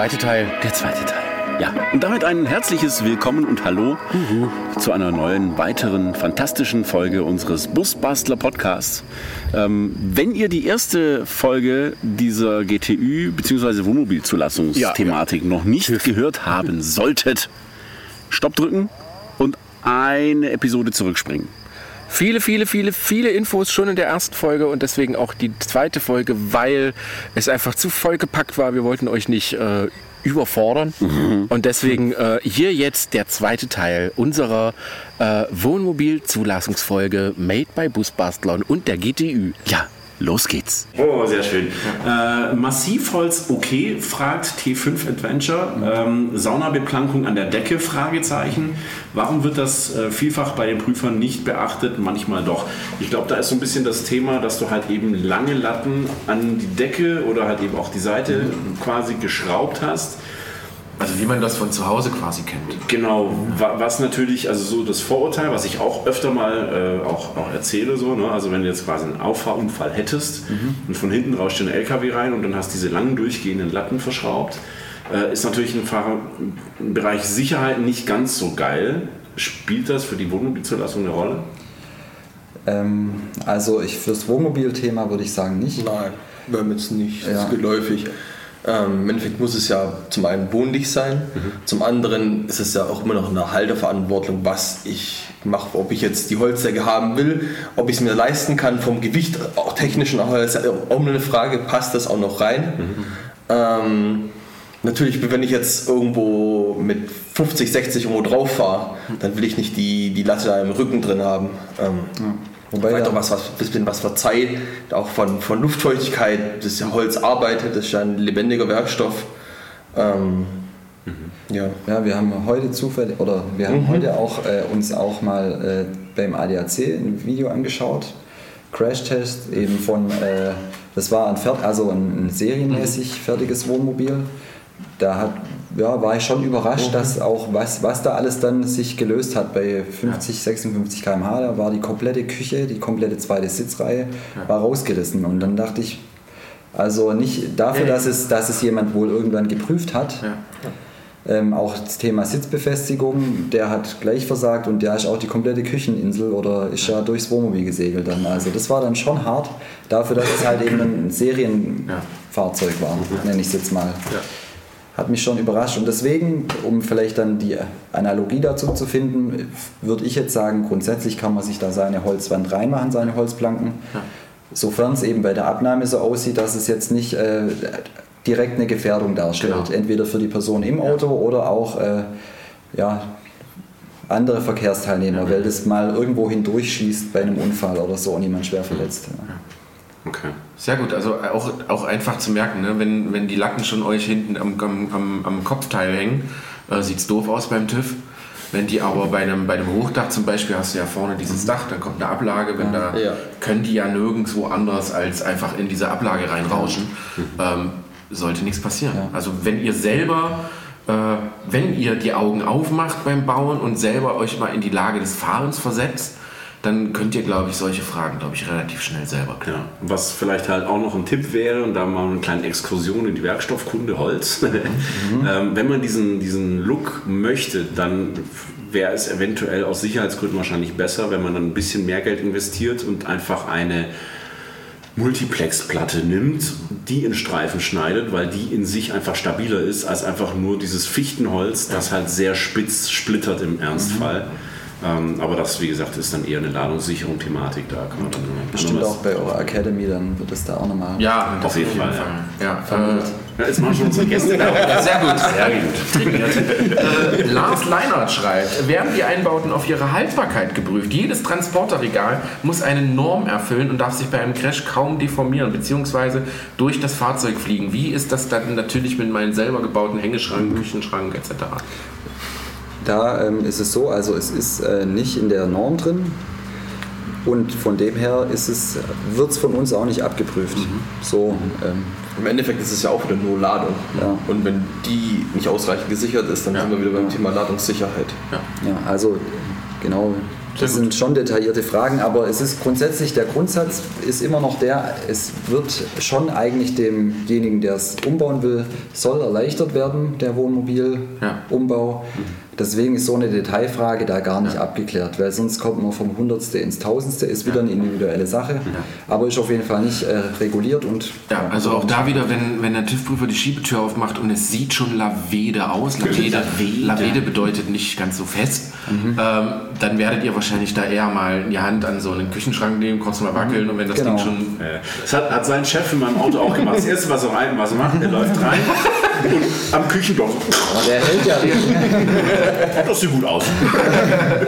zweite Teil. Der zweite Teil. Ja, und damit ein herzliches Willkommen und Hallo Uhu. zu einer neuen, weiteren, fantastischen Folge unseres Busbastler Podcasts. Ähm, wenn ihr die erste Folge dieser GTÜ bzw. Wohnmobilzulassungsthematik ja, ja. noch nicht TÜV. gehört haben solltet, Stopp drücken und eine Episode zurückspringen. Viele, viele, viele, viele Infos schon in der ersten Folge und deswegen auch die zweite Folge, weil es einfach zu vollgepackt war. Wir wollten euch nicht äh, überfordern. Mhm. Und deswegen äh, hier jetzt der zweite Teil unserer äh, Wohnmobilzulassungsfolge Made by Busbastlern und der GTÜ. Ja, Los geht's. Oh, sehr schön. Äh, Massivholz okay, fragt T5 Adventure. Ähm, Saunabeplankung an der Decke, Fragezeichen. Warum wird das äh, vielfach bei den Prüfern nicht beachtet, manchmal doch? Ich glaube, da ist so ein bisschen das Thema, dass du halt eben lange Latten an die Decke oder halt eben auch die Seite quasi geschraubt hast also wie man das von zu Hause quasi kennt. Genau, was natürlich, also so das Vorurteil, was ich auch öfter mal äh, auch, auch erzähle, so, ne? also wenn du jetzt quasi einen Auffahrunfall hättest mhm. und von hinten rauscht dir ein LKW rein und dann hast diese langen durchgehenden Latten verschraubt, äh, ist natürlich im, Fahrer, im Bereich Sicherheit nicht ganz so geil. Spielt das für die Wohnmobilzulassung eine Rolle? Ähm, also ich fürs Wohnmobilthema würde ich sagen nicht. Nein, wir haben jetzt nicht, das ja. ist geläufig. Ähm, Im Endeffekt muss es ja zum einen wohnlich sein, mhm. zum anderen ist es ja auch immer noch eine Halterverantwortung, was ich mache, ob ich jetzt die Holzdecke haben will, ob ich es mir leisten kann vom Gewicht, auch technisch und auch, auch eine Frage, passt das auch noch rein? Mhm. Ähm, natürlich, wenn ich jetzt irgendwo mit 50, 60 irgendwo drauf fahre, dann will ich nicht die, die Latte da im Rücken drin haben. Ähm, ja. Wobei Weiter was, was, bisschen was verzeiht, auch von, von Luftfeuchtigkeit, das ja Holz arbeitet, das ist ja ein lebendiger Werkstoff. Ähm, mhm. ja. ja, wir haben heute zufällig, oder wir haben mhm. heute auch äh, uns auch mal äh, beim ADAC ein Video angeschaut, Crash-Test eben von, äh, das war ein, Fert also ein, ein serienmäßig fertiges Wohnmobil. Da hat ja, war ich schon überrascht, mhm. dass auch was, was da alles dann sich gelöst hat bei 50, ja. 56 km/h. Da war die komplette Küche, die komplette zweite Sitzreihe ja. war rausgerissen. Und dann dachte ich, also nicht dafür, dass es, dass es jemand wohl irgendwann geprüft hat. Ähm, auch das Thema Sitzbefestigung, der hat gleich versagt und der ist auch die komplette Kücheninsel oder ist ja durchs Wohnmobil gesegelt dann. Also das war dann schon hart, dafür, dass es halt eben ein Serienfahrzeug war, nenne ich es jetzt mal. Ja hat mich schon überrascht. Und deswegen, um vielleicht dann die Analogie dazu zu finden, würde ich jetzt sagen, grundsätzlich kann man sich da seine Holzwand reinmachen, seine Holzplanken. Ja. Sofern es eben bei der Abnahme so aussieht, dass es jetzt nicht äh, direkt eine Gefährdung darstellt. Genau. Entweder für die Person im Auto ja. oder auch äh, ja, andere Verkehrsteilnehmer, ja. weil das mal irgendwo hindurchschießt bei einem Unfall oder so und jemand schwer verletzt. Okay. Sehr gut, also auch, auch einfach zu merken, ne? wenn, wenn die Lacken schon euch hinten am, am, am Kopfteil hängen, äh, sieht es doof aus beim TÜV. Wenn die aber bei einem, bei einem Hochdach zum Beispiel hast du ja vorne dieses Dach, dann kommt eine Ablage, wenn da ja. können die ja nirgendwo anders als einfach in diese Ablage reinrauschen. Mhm. Ähm, sollte nichts passieren. Ja. Also wenn ihr selber, äh, wenn ihr die Augen aufmacht beim Bauen und selber euch mal in die Lage des Fahrens versetzt, dann könnt ihr, glaube ich, solche Fragen, glaube ich, relativ schnell selber klären. Ja. Was vielleicht halt auch noch ein Tipp wäre, und da mal eine kleine Exkursion in die Werkstoffkunde Holz. Mhm. ähm, wenn man diesen, diesen Look möchte, dann wäre es eventuell aus Sicherheitsgründen wahrscheinlich besser, wenn man dann ein bisschen mehr Geld investiert und einfach eine Multiplex-Platte nimmt, die in Streifen schneidet, weil die in sich einfach stabiler ist als einfach nur dieses Fichtenholz, das halt sehr spitz splittert im Ernstfall. Mhm. Ähm, aber das, wie gesagt, ist dann eher eine ladungssichere Thematik. Da kann man dann Bestimmt auch bei eurer Academy, dann wird es da auch nochmal. Ja, auf jeden Fall. Fall. Ja. Ja, ja, jetzt machen schon unsere Gäste da. ja, sehr gut. Sehr gut. äh, Lars Leinert schreibt: Werden die Einbauten auf ihre Haltbarkeit geprüft? Jedes Transporterregal muss eine Norm erfüllen und darf sich bei einem Crash kaum deformieren bzw. durch das Fahrzeug fliegen. Wie ist das dann natürlich mit meinen selber gebauten Hängeschrank, Küchenschrank etc.? Da ähm, ist es so, also es ist äh, nicht in der Norm drin und von dem her wird es von uns auch nicht abgeprüft. Mhm. So, ähm, Im Endeffekt ist es ja auch wieder nur Ladung. Ja. Und wenn die nicht ausreichend gesichert ist, dann ja. sind wir wieder beim Thema Ladungssicherheit. Ja, ja also genau, Das sind schon detaillierte Fragen, aber es ist grundsätzlich, der Grundsatz ist immer noch der, es wird schon eigentlich demjenigen, der es umbauen will, soll erleichtert werden, der Wohnmobilumbau. Ja. Deswegen ist so eine Detailfrage da gar nicht ja. abgeklärt, weil sonst kommt man vom Hundertste ins Tausendste, ist wieder eine individuelle Sache, ja. aber ist auf jeden Fall nicht äh, reguliert und. Ja, also auch da wieder, wenn, wenn der TÜV-Prüfer die Schiebetür aufmacht und es sieht schon Lavede aus, Lavede, Lavede bedeutet nicht ganz so fest, mhm. ähm, dann werdet ihr wahrscheinlich da eher mal die Hand an so einen Küchenschrank nehmen, kurz mal wackeln mhm. und wenn das genau. Ding schon. Das hat, hat sein Chef in meinem Auto auch gemacht. Das erste, was er, rein, was er macht, er läuft rein und am Küchendorf. Der hält ja. Das sieht gut aus.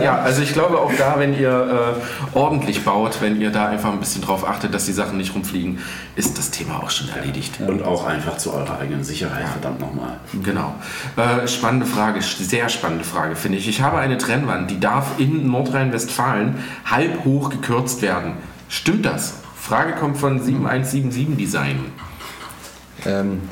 ja, also ich glaube auch da, wenn ihr äh, ordentlich baut, wenn ihr da einfach ein bisschen drauf achtet, dass die Sachen nicht rumfliegen, ist das Thema auch schon erledigt. Und auch einfach zu eurer eigenen Sicherheit, verdammt nochmal. Genau. Äh, spannende Frage, sehr spannende Frage, finde ich. Ich habe eine Trennwand, die darf in Nordrhein-Westfalen halb hoch gekürzt werden. Stimmt das? Frage kommt von 7177 Design. Ähm,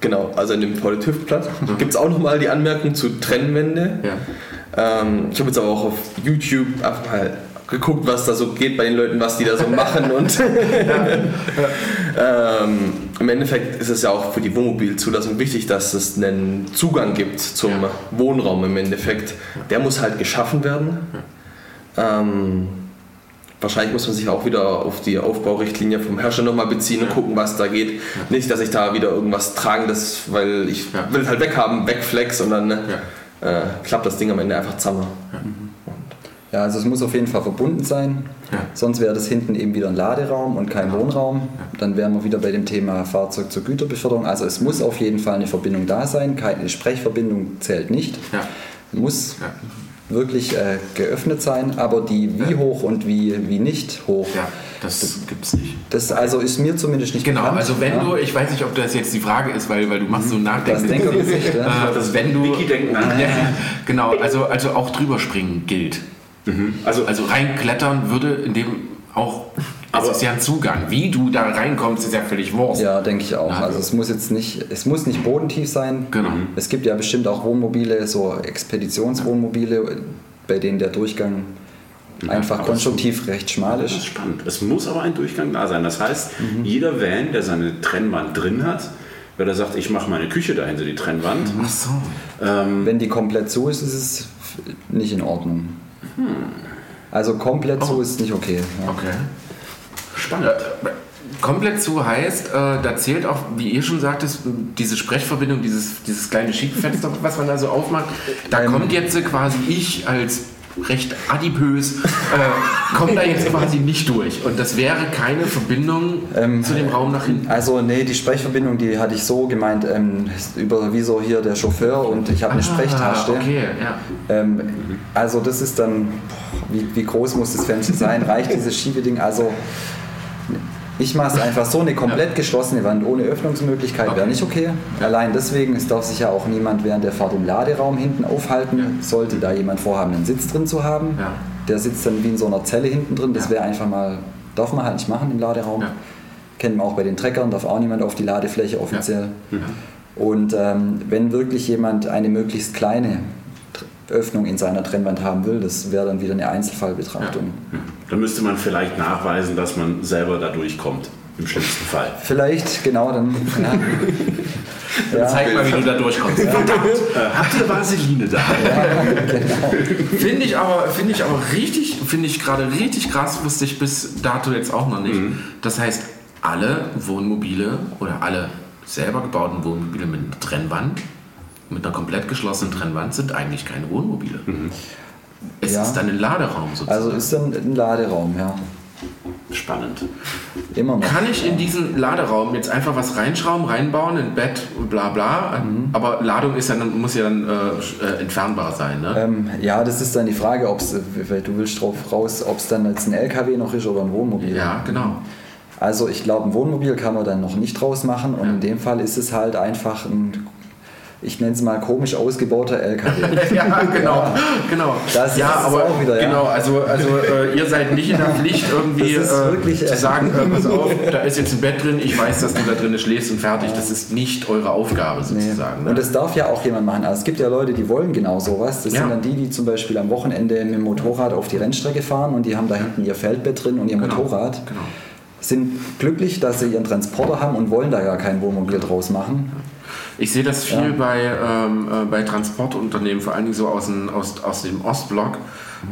Genau, also in dem Volltüftblatt mhm. gibt es auch nochmal die Anmerkung zu Trennwände. Ja. Ähm, ich habe jetzt aber auch auf YouTube einfach mal geguckt, was da so geht bei den Leuten, was die da so machen. Und ähm, im Endeffekt ist es ja auch für die Wohnmobilzulassung wichtig, dass es einen Zugang gibt zum ja. Wohnraum im Endeffekt. Der muss halt geschaffen werden. Ähm, Wahrscheinlich muss man sich auch wieder auf die Aufbaurichtlinie vom Herrscher nochmal beziehen und gucken, was da geht. Ja. Nicht, dass ich da wieder irgendwas tragen, das, weil ich ja. will es halt weghaben, wegflex und dann ne, äh, klappt das Ding am Ende einfach zusammen. Ja, also es muss auf jeden Fall verbunden sein. Ja. Sonst wäre das hinten eben wieder ein Laderaum und kein Wohnraum. Dann wären wir wieder bei dem Thema Fahrzeug zur Güterbeförderung. Also es muss auf jeden Fall eine Verbindung da sein. Keine Sprechverbindung zählt nicht. Ja. Muss ja wirklich äh, geöffnet sein, aber die wie ja. hoch und wie, wie nicht hoch. Ja, das, das gibt es nicht. Das also ist mir zumindest nicht Genau, bekannt. also wenn ja. du, ich weiß nicht, ob das jetzt die Frage ist, weil, weil du machst so ein Nachdenken. Das Denkergesicht, ja. äh, wenn du, denken ja, Genau, also, also auch drüber springen gilt. Mhm. Also, also reinklettern würde in dem auch aber es ist ja ein Zugang. Wie du da reinkommst, ist ja völlig Wurst. Ja, denke ich auch. Also es muss jetzt nicht, es muss nicht bodentief sein. Genau. Es gibt ja bestimmt auch Wohnmobile, so Expeditionswohnmobile, bei denen der Durchgang ja, einfach konstruktiv recht schmal ist. Das ist spannend. Es muss aber ein Durchgang da sein. Das heißt, mhm. jeder Van, der seine Trennwand drin hat, weil er sagt, ich mache meine Küche dahinter, die Trennwand. Ach so. Ähm, Wenn die komplett zu ist, ist es nicht in Ordnung. Hm. Also komplett oh. so ist nicht okay. Ja. Okay. Spannend. Äh, komplett zu heißt, äh, da zählt auch, wie ihr schon sagtest, diese Sprechverbindung, dieses, dieses kleine Schiebfenster, was man da so aufmacht. Da ähm, kommt jetzt quasi ich als recht adipös, äh, kommt da jetzt quasi nicht durch. Und das wäre keine Verbindung ähm, zu dem Raum nach hinten. Also nee, die Sprechverbindung, die hatte ich so gemeint, ähm, über wie so hier der Chauffeur und ich habe eine ah, Sprechtasche. Okay, ja. Ähm, also das ist dann, wie, wie groß muss das Fenster sein? Reicht dieses Schiebeding? Also ich mache es einfach so, eine komplett geschlossene Wand ohne Öffnungsmöglichkeit okay. wäre nicht okay. Allein deswegen, es darf sich ja auch niemand während der Fahrt im Laderaum hinten aufhalten. Ja. Sollte da jemand vorhaben, einen Sitz drin zu haben. Ja. Der sitzt dann wie in so einer Zelle hinten drin. Das wäre einfach mal, darf man halt nicht machen im Laderaum. Ja. Kennen wir auch bei den Treckern, darf auch niemand auf die Ladefläche offiziell. Und ähm, wenn wirklich jemand eine möglichst kleine Öffnung in seiner Trennwand haben will. Das wäre dann wieder eine Einzelfallbetrachtung. Ja. Dann müsste man vielleicht nachweisen, dass man selber da durchkommt. Im schlimmsten Fall. Vielleicht, genau, dann. Ja. ja. Zeig mal, wie du da durchkommst. Ja. Verdammt, äh, habt ihr Vaseline da? Ja, genau. Finde ich aber, find ich aber richtig, finde ich gerade richtig krass, wusste ich bis dato jetzt auch noch nicht. Mhm. Das heißt, alle Wohnmobile oder alle selber gebauten Wohnmobile mit einer Trennwand mit einer komplett geschlossenen Trennwand sind eigentlich keine Wohnmobile. Mhm. Es ja. ist dann ein Laderaum sozusagen. Also ist dann ein Laderaum, ja. Spannend. Immer noch. Kann ich in diesen Laderaum jetzt einfach was reinschrauben, reinbauen, ein Bett und bla bla? Mhm. Aber Ladung ist ja dann, muss ja dann äh, entfernbar sein, ne? Ähm, ja, das ist dann die Frage, ob du willst drauf raus, ob es dann jetzt ein LKW noch ist oder ein Wohnmobil. Ja, genau. Also ich glaube, ein Wohnmobil kann man dann noch nicht draus machen und ja. in dem Fall ist es halt einfach ein ich nenne es mal komisch ausgebauter LKW. ja, genau, ja. genau. Das ja, ist aber auch wieder, ja. genau, also, also äh, ihr seid nicht in der Pflicht irgendwie äh, wirklich, zu äh, sagen, äh, pass auf, da ist jetzt ein Bett drin, ich weiß, dass du da drin schläfst und fertig. Das ist nicht eure Aufgabe sozusagen. Ne? Und das darf ja auch jemand machen. Also es gibt ja Leute, die wollen genau sowas. Das Ja. sind dann die, die zum Beispiel am Wochenende mit dem Motorrad auf die Rennstrecke fahren und die haben da hinten ihr Feldbett drin und ihr Genau. Motorrad. Genau. Sind glücklich, dass sie ihren Transporter haben und wollen da gar kein Wohnmobil draus machen. Ich sehe das viel Ja. bei, ähm, äh, bei Transportunternehmen, vor allen Dingen so aus, dem- aus, aus dem Ostblock.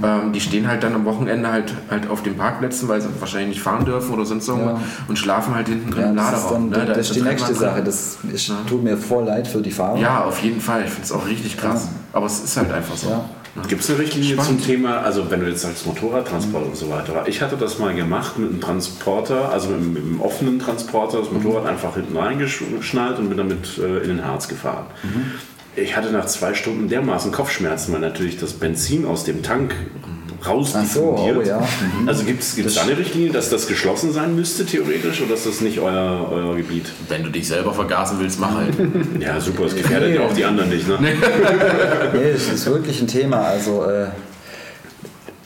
Ähm, die stehen halt dann am Wochenende halt, halt auf den Parkplätzen, weil sie wahrscheinlich nicht fahren dürfen oder sonst irgendwas Ja. und schlafen halt hinten drin Ja, im das ist, Laderaum. dann, ne? Da das ist die nächste drin. Sache. Das ist, tut mir voll leid für die Fahrer. Ja, auf jeden Fall. Ich finde es auch richtig krass. Aber es ist halt einfach so. Gibt es eine Richtlinie Spannend. zum Thema, also wenn du jetzt sagst Motorradtransport und so weiter. Ich hatte das mal gemacht mit einem Transporter, also mit, einem- mit einem offenen Transporter, das Motorrad einfach hinten reingeschnallt und bin damit äh, in den Harz gefahren. Ich hatte nach zwei Stunden dermaßen Kopfschmerzen, weil natürlich das Benzin aus dem Tank raus Ach so, oh ja. Mhm. Also gibt es da eine Richtlinie, dass das geschlossen sein müsste theoretisch oder ist das nicht euer, euer Gebiet? Wenn du dich selber vergasen willst, mach halt. Ja, super, das gefährdet ja auch die anderen nicht. Ne? Nee, es ist wirklich ein Thema. Also äh,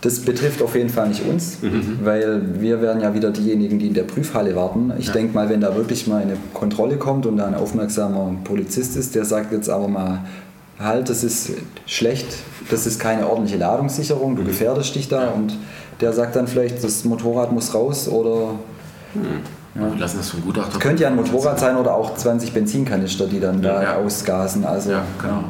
das betrifft auf jeden Fall nicht uns, weil wir werden ja wieder diejenigen, die in der Prüfhalle warten. Ich denke mal, wenn da wirklich mal eine Kontrolle kommt und da ein aufmerksamer Polizist ist, der sagt jetzt aber mal, halt, das ist schlecht, das ist keine ordentliche Ladungssicherung, du gefährdest dich da und der sagt dann vielleicht, das Motorrad muss raus oder Wir lassen das vom Gutachter. könnte ja ein Motorrad sein oder auch 20 Benzinkanister, die dann da Ja. ausgasen. Also Ja, genau.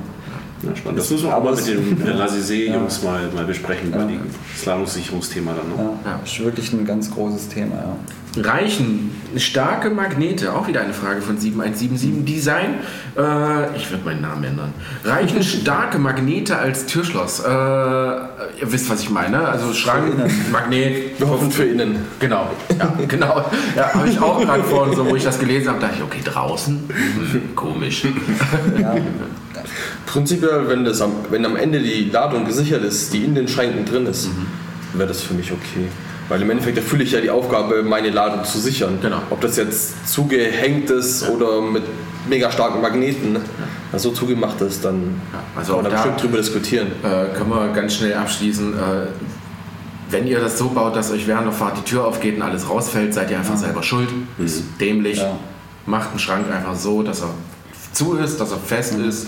Ja, spannend. Das müssen wir auch Aber mal mit den, mit den Lasisee-Jungs mal, mal besprechen, Ja. dem Slalomsicherungsthema dann. Ne? ja, Ja. ist wirklich ein ganz großes Thema. Ja. Reichen starke Magnete, auch wieder eine Frage von 7177 Design. Äh, ich würde meinen Namen ändern. Reichen starke Magnete als Türschloss? Äh, ihr wisst, was ich meine. Also Schrank. Magnet. Wir hoffen für innen. Genau, ja, genau. Ja, habe ich auch gerade vorhin, so, wo ich das gelesen habe, dachte ich, okay, draußen? Hm, komisch. Ja, Prinzipiell, wenn, das am, wenn am Ende die Ladung gesichert ist, die in den Schränken drin ist, wäre das für mich okay. Weil im Endeffekt erfülle ich ja die Aufgabe, meine Ladung zu sichern. Genau. Ob das jetzt zugehängt ist oder mit mega starken Magneten ja. so zugemacht ist, dann Ja, also kann man da bestimmt drüber diskutieren. Äh, können wir ganz schnell abschließen. Äh, wenn ihr das so baut, dass euch während der Fahrt die Tür aufgeht und alles rausfällt, seid ihr einfach selber schuld. Ist dämlich. Ja. Macht einen Schrank einfach so, dass er zu ist, dass er fest ist.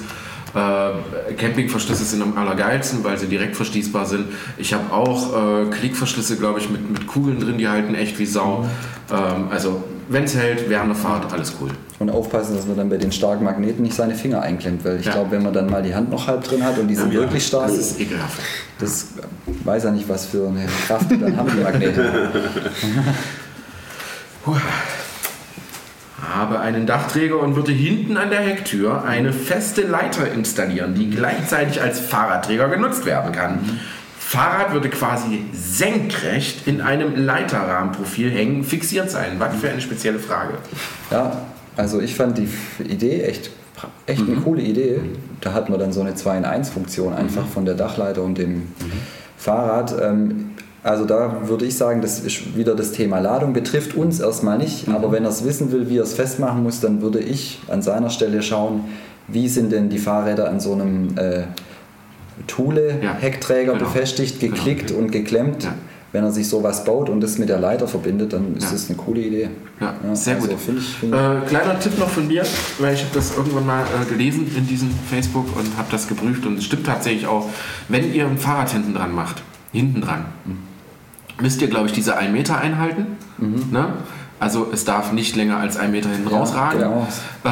Äh, Campingverschlüsse sind am allergeilsten, weil sie direkt verschließbar sind. Ich habe auch äh, Klickverschlüsse, glaube ich, mit, mit Kugeln drin, die halten echt wie Sau. Ähm, also, wenn es hält, während der Fahrt, alles cool. und aufpassen, dass man dann bei den starken Magneten nicht seine Finger einklemmt, weil ich Ja. glaube, wenn man dann mal die Hand noch halb drin hat und die sind wirklich stark, Das ist ekelhaft. das weiß ja nicht, was für eine Kraft die dann haben, die Magnete. Habe einen Dachträger und würde hinten an der Hecktür eine feste Leiter installieren, die gleichzeitig als Fahrradträger genutzt werden kann. Fahrrad würde quasi senkrecht in einem Leiterrahmenprofil hängen, fixiert sein. Was für eine spezielle Frage. Ja, also ich fand die Idee echt, echt eine coole Idee. Da hat man dann so eine 2 in 1 Funktion einfach von der Dachleiter und dem Fahrrad. Ähm, Also da würde ich sagen, das ist wieder das Thema Ladung, betrifft uns erstmal nicht, aber wenn er es wissen will, wie er es festmachen muss, dann würde ich an seiner Stelle schauen, wie sind denn die Fahrräder an so einem äh, Thule-Heckträger genau. befestigt, Genau. geklickt und geklemmt. Ja. Wenn er sich sowas baut und das mit der Leiter verbindet, dann ist Ja. das eine coole Idee. Ja, sehr also gut. Find ich, find Äh, kleiner Tipp noch von mir, weil ich habe das irgendwann mal äh, gelesen in diesem Facebook und habe das geprüft und es stimmt tatsächlich auch, wenn ihr ein Fahrrad hinten dran macht, hinten dran, müsst ihr, glaube ich, diese 1 Meter einhalten. Ne? Also es darf nicht länger als 1 Meter hinten Ja, rausragen. genau. Äh,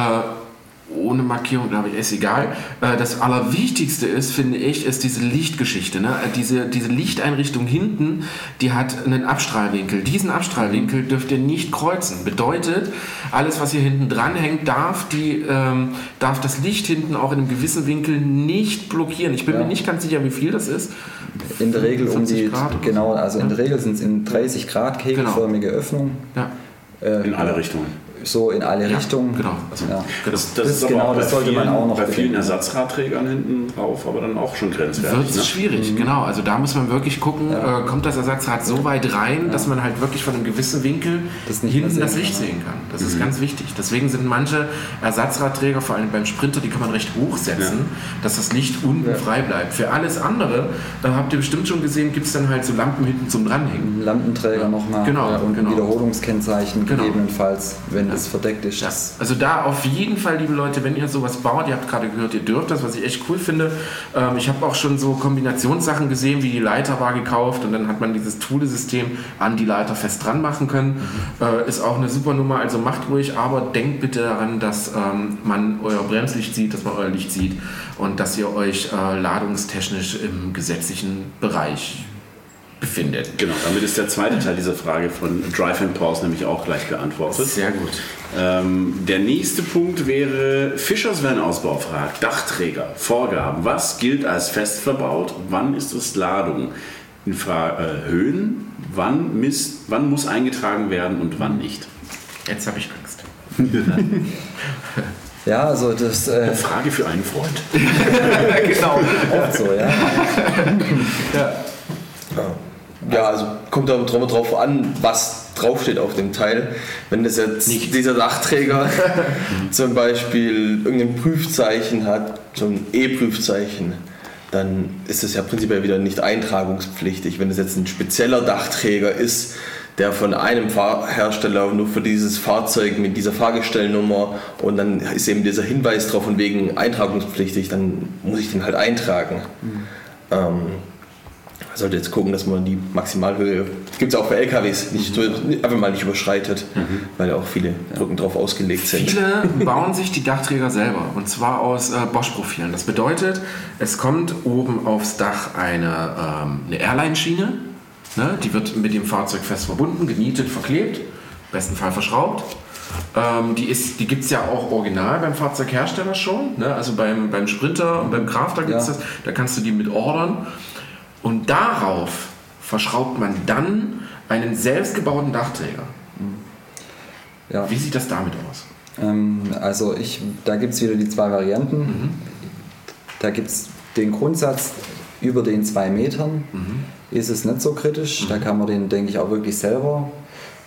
ohne Markierung, glaube ich, ist egal. Äh, Das Allerwichtigste ist, finde ich, ist diese Lichtgeschichte. Ne? Äh, Diese, diese Lichteinrichtung hinten, die hat einen Abstrahlwinkel. Diesen Abstrahlwinkel dürft ihr nicht kreuzen. Bedeutet, alles, was hier hinten dran hängt, darf, die, ähm, darf das Licht hinten auch in einem gewissen Winkel nicht blockieren. Ich bin Ja. mir nicht ganz sicher, wie viel das ist. In der Regel um 40 die, Grad genau, so. also in der Regel sind es in 30 Grad kegelförmige Öffnungen. Ja. Äh, In alle Richtungen. So in alle Ja, Richtungen. genau. Also, ja. Das, Das ist genau, das sollte man vielen, auch noch bei vielen. Ersatzradträgern hinten drauf, aber dann auch schon grenzwertig. Wird Ne? schwierig, genau. Also da muss man wirklich gucken, äh, kommt das Ersatzrad so weit rein, dass man halt wirklich von einem gewissen Winkel Das hinten sehen das Licht kann, sehen kann. Das ist ganz wichtig. Deswegen sind manche Ersatzradträger, vor allem beim Sprinter, die kann man recht hoch setzen, dass das Licht unten frei bleibt. Für alles andere, äh, habt ihr bestimmt schon gesehen, gibt es dann halt so Lampen hinten zum Dranhängen. Lampenträger nochmal Genau, und genau. ein Wiederholungskennzeichen Genau. gegebenenfalls, wenn es verdeckt ist. Ja. Also da auf jeden Fall, liebe Leute, wenn ihr sowas baut, ihr habt gerade gehört, ihr dürft das, was ich echt cool finde. Ähm, ich habe auch schon so Kombinationssachen gesehen, wie die Leiter war gekauft und dann hat man dieses Thule-System an die Leiter fest dran machen können. Äh, ist auch eine super Nummer, also macht ruhig, aber denkt bitte daran, dass ähm, man euer Bremslicht sieht, dass man euer Licht sieht und dass ihr euch äh, ladungstechnisch im gesetzlichen Bereich befindet. Genau, damit ist der zweite Teil dieser Frage von Drive and Pause nämlich auch gleich beantwortet. Sehr gut. Ähm, der nächste Punkt wäre, Fischers Van-Ausbau fragt, Dachträger, Vorgaben, was gilt als fest verbaut, wann ist es Ladung? In Fra äh, Höhen, wann, misst, wann muss eingetragen werden und wann nicht? Jetzt habe ich Angst. ja, also das äh, Frage für einen Freund. genau. oft so, ja. Ja, also kommt da drauf, drauf an, was draufsteht auf dem Teil. Wenn das jetzt dieser Dachträger zum Beispiel irgendein Prüfzeichen hat, so ein E-Prüfzeichen, dann ist es ja prinzipiell wieder nicht eintragungspflichtig. Wenn es jetzt ein spezieller Dachträger ist, der von einem Fahrhersteller nur für dieses Fahrzeug mit dieser Fahrgestellnummer und dann ist eben dieser Hinweis drauf von wegen eintragungspflichtig, dann muss ich den halt eintragen. Ähm, man sollte jetzt gucken, dass man die Maximalhöhe, gibt es auch bei LKWs, nicht, so- einfach mal nicht überschreitet, weil auch viele Brücken drauf ausgelegt sind. Viele bauen sich die Dachträger selber und zwar aus äh, Bosch-Profilen. Das bedeutet, es kommt oben aufs Dach eine, ähm, eine Airline-Schiene, ne? die wird mit dem Fahrzeug fest verbunden, genietet, verklebt, im besten Fall verschraubt. Ähm, die ist, die gibt es ja auch original beim Fahrzeughersteller schon, ne? also beim, beim Sprinter und beim Crafter gibt es Ja. das, da kannst du die mit ordern. Und darauf verschraubt man dann einen selbstgebauten Dachträger. ja. Wie sieht das damit aus? Ähm, also ich, da gibt es wieder die zwei Varianten. Da gibt es den Grundsatz, über den zwei Metern ist es nicht so kritisch. Da kann man den, denke ich, auch wirklich selber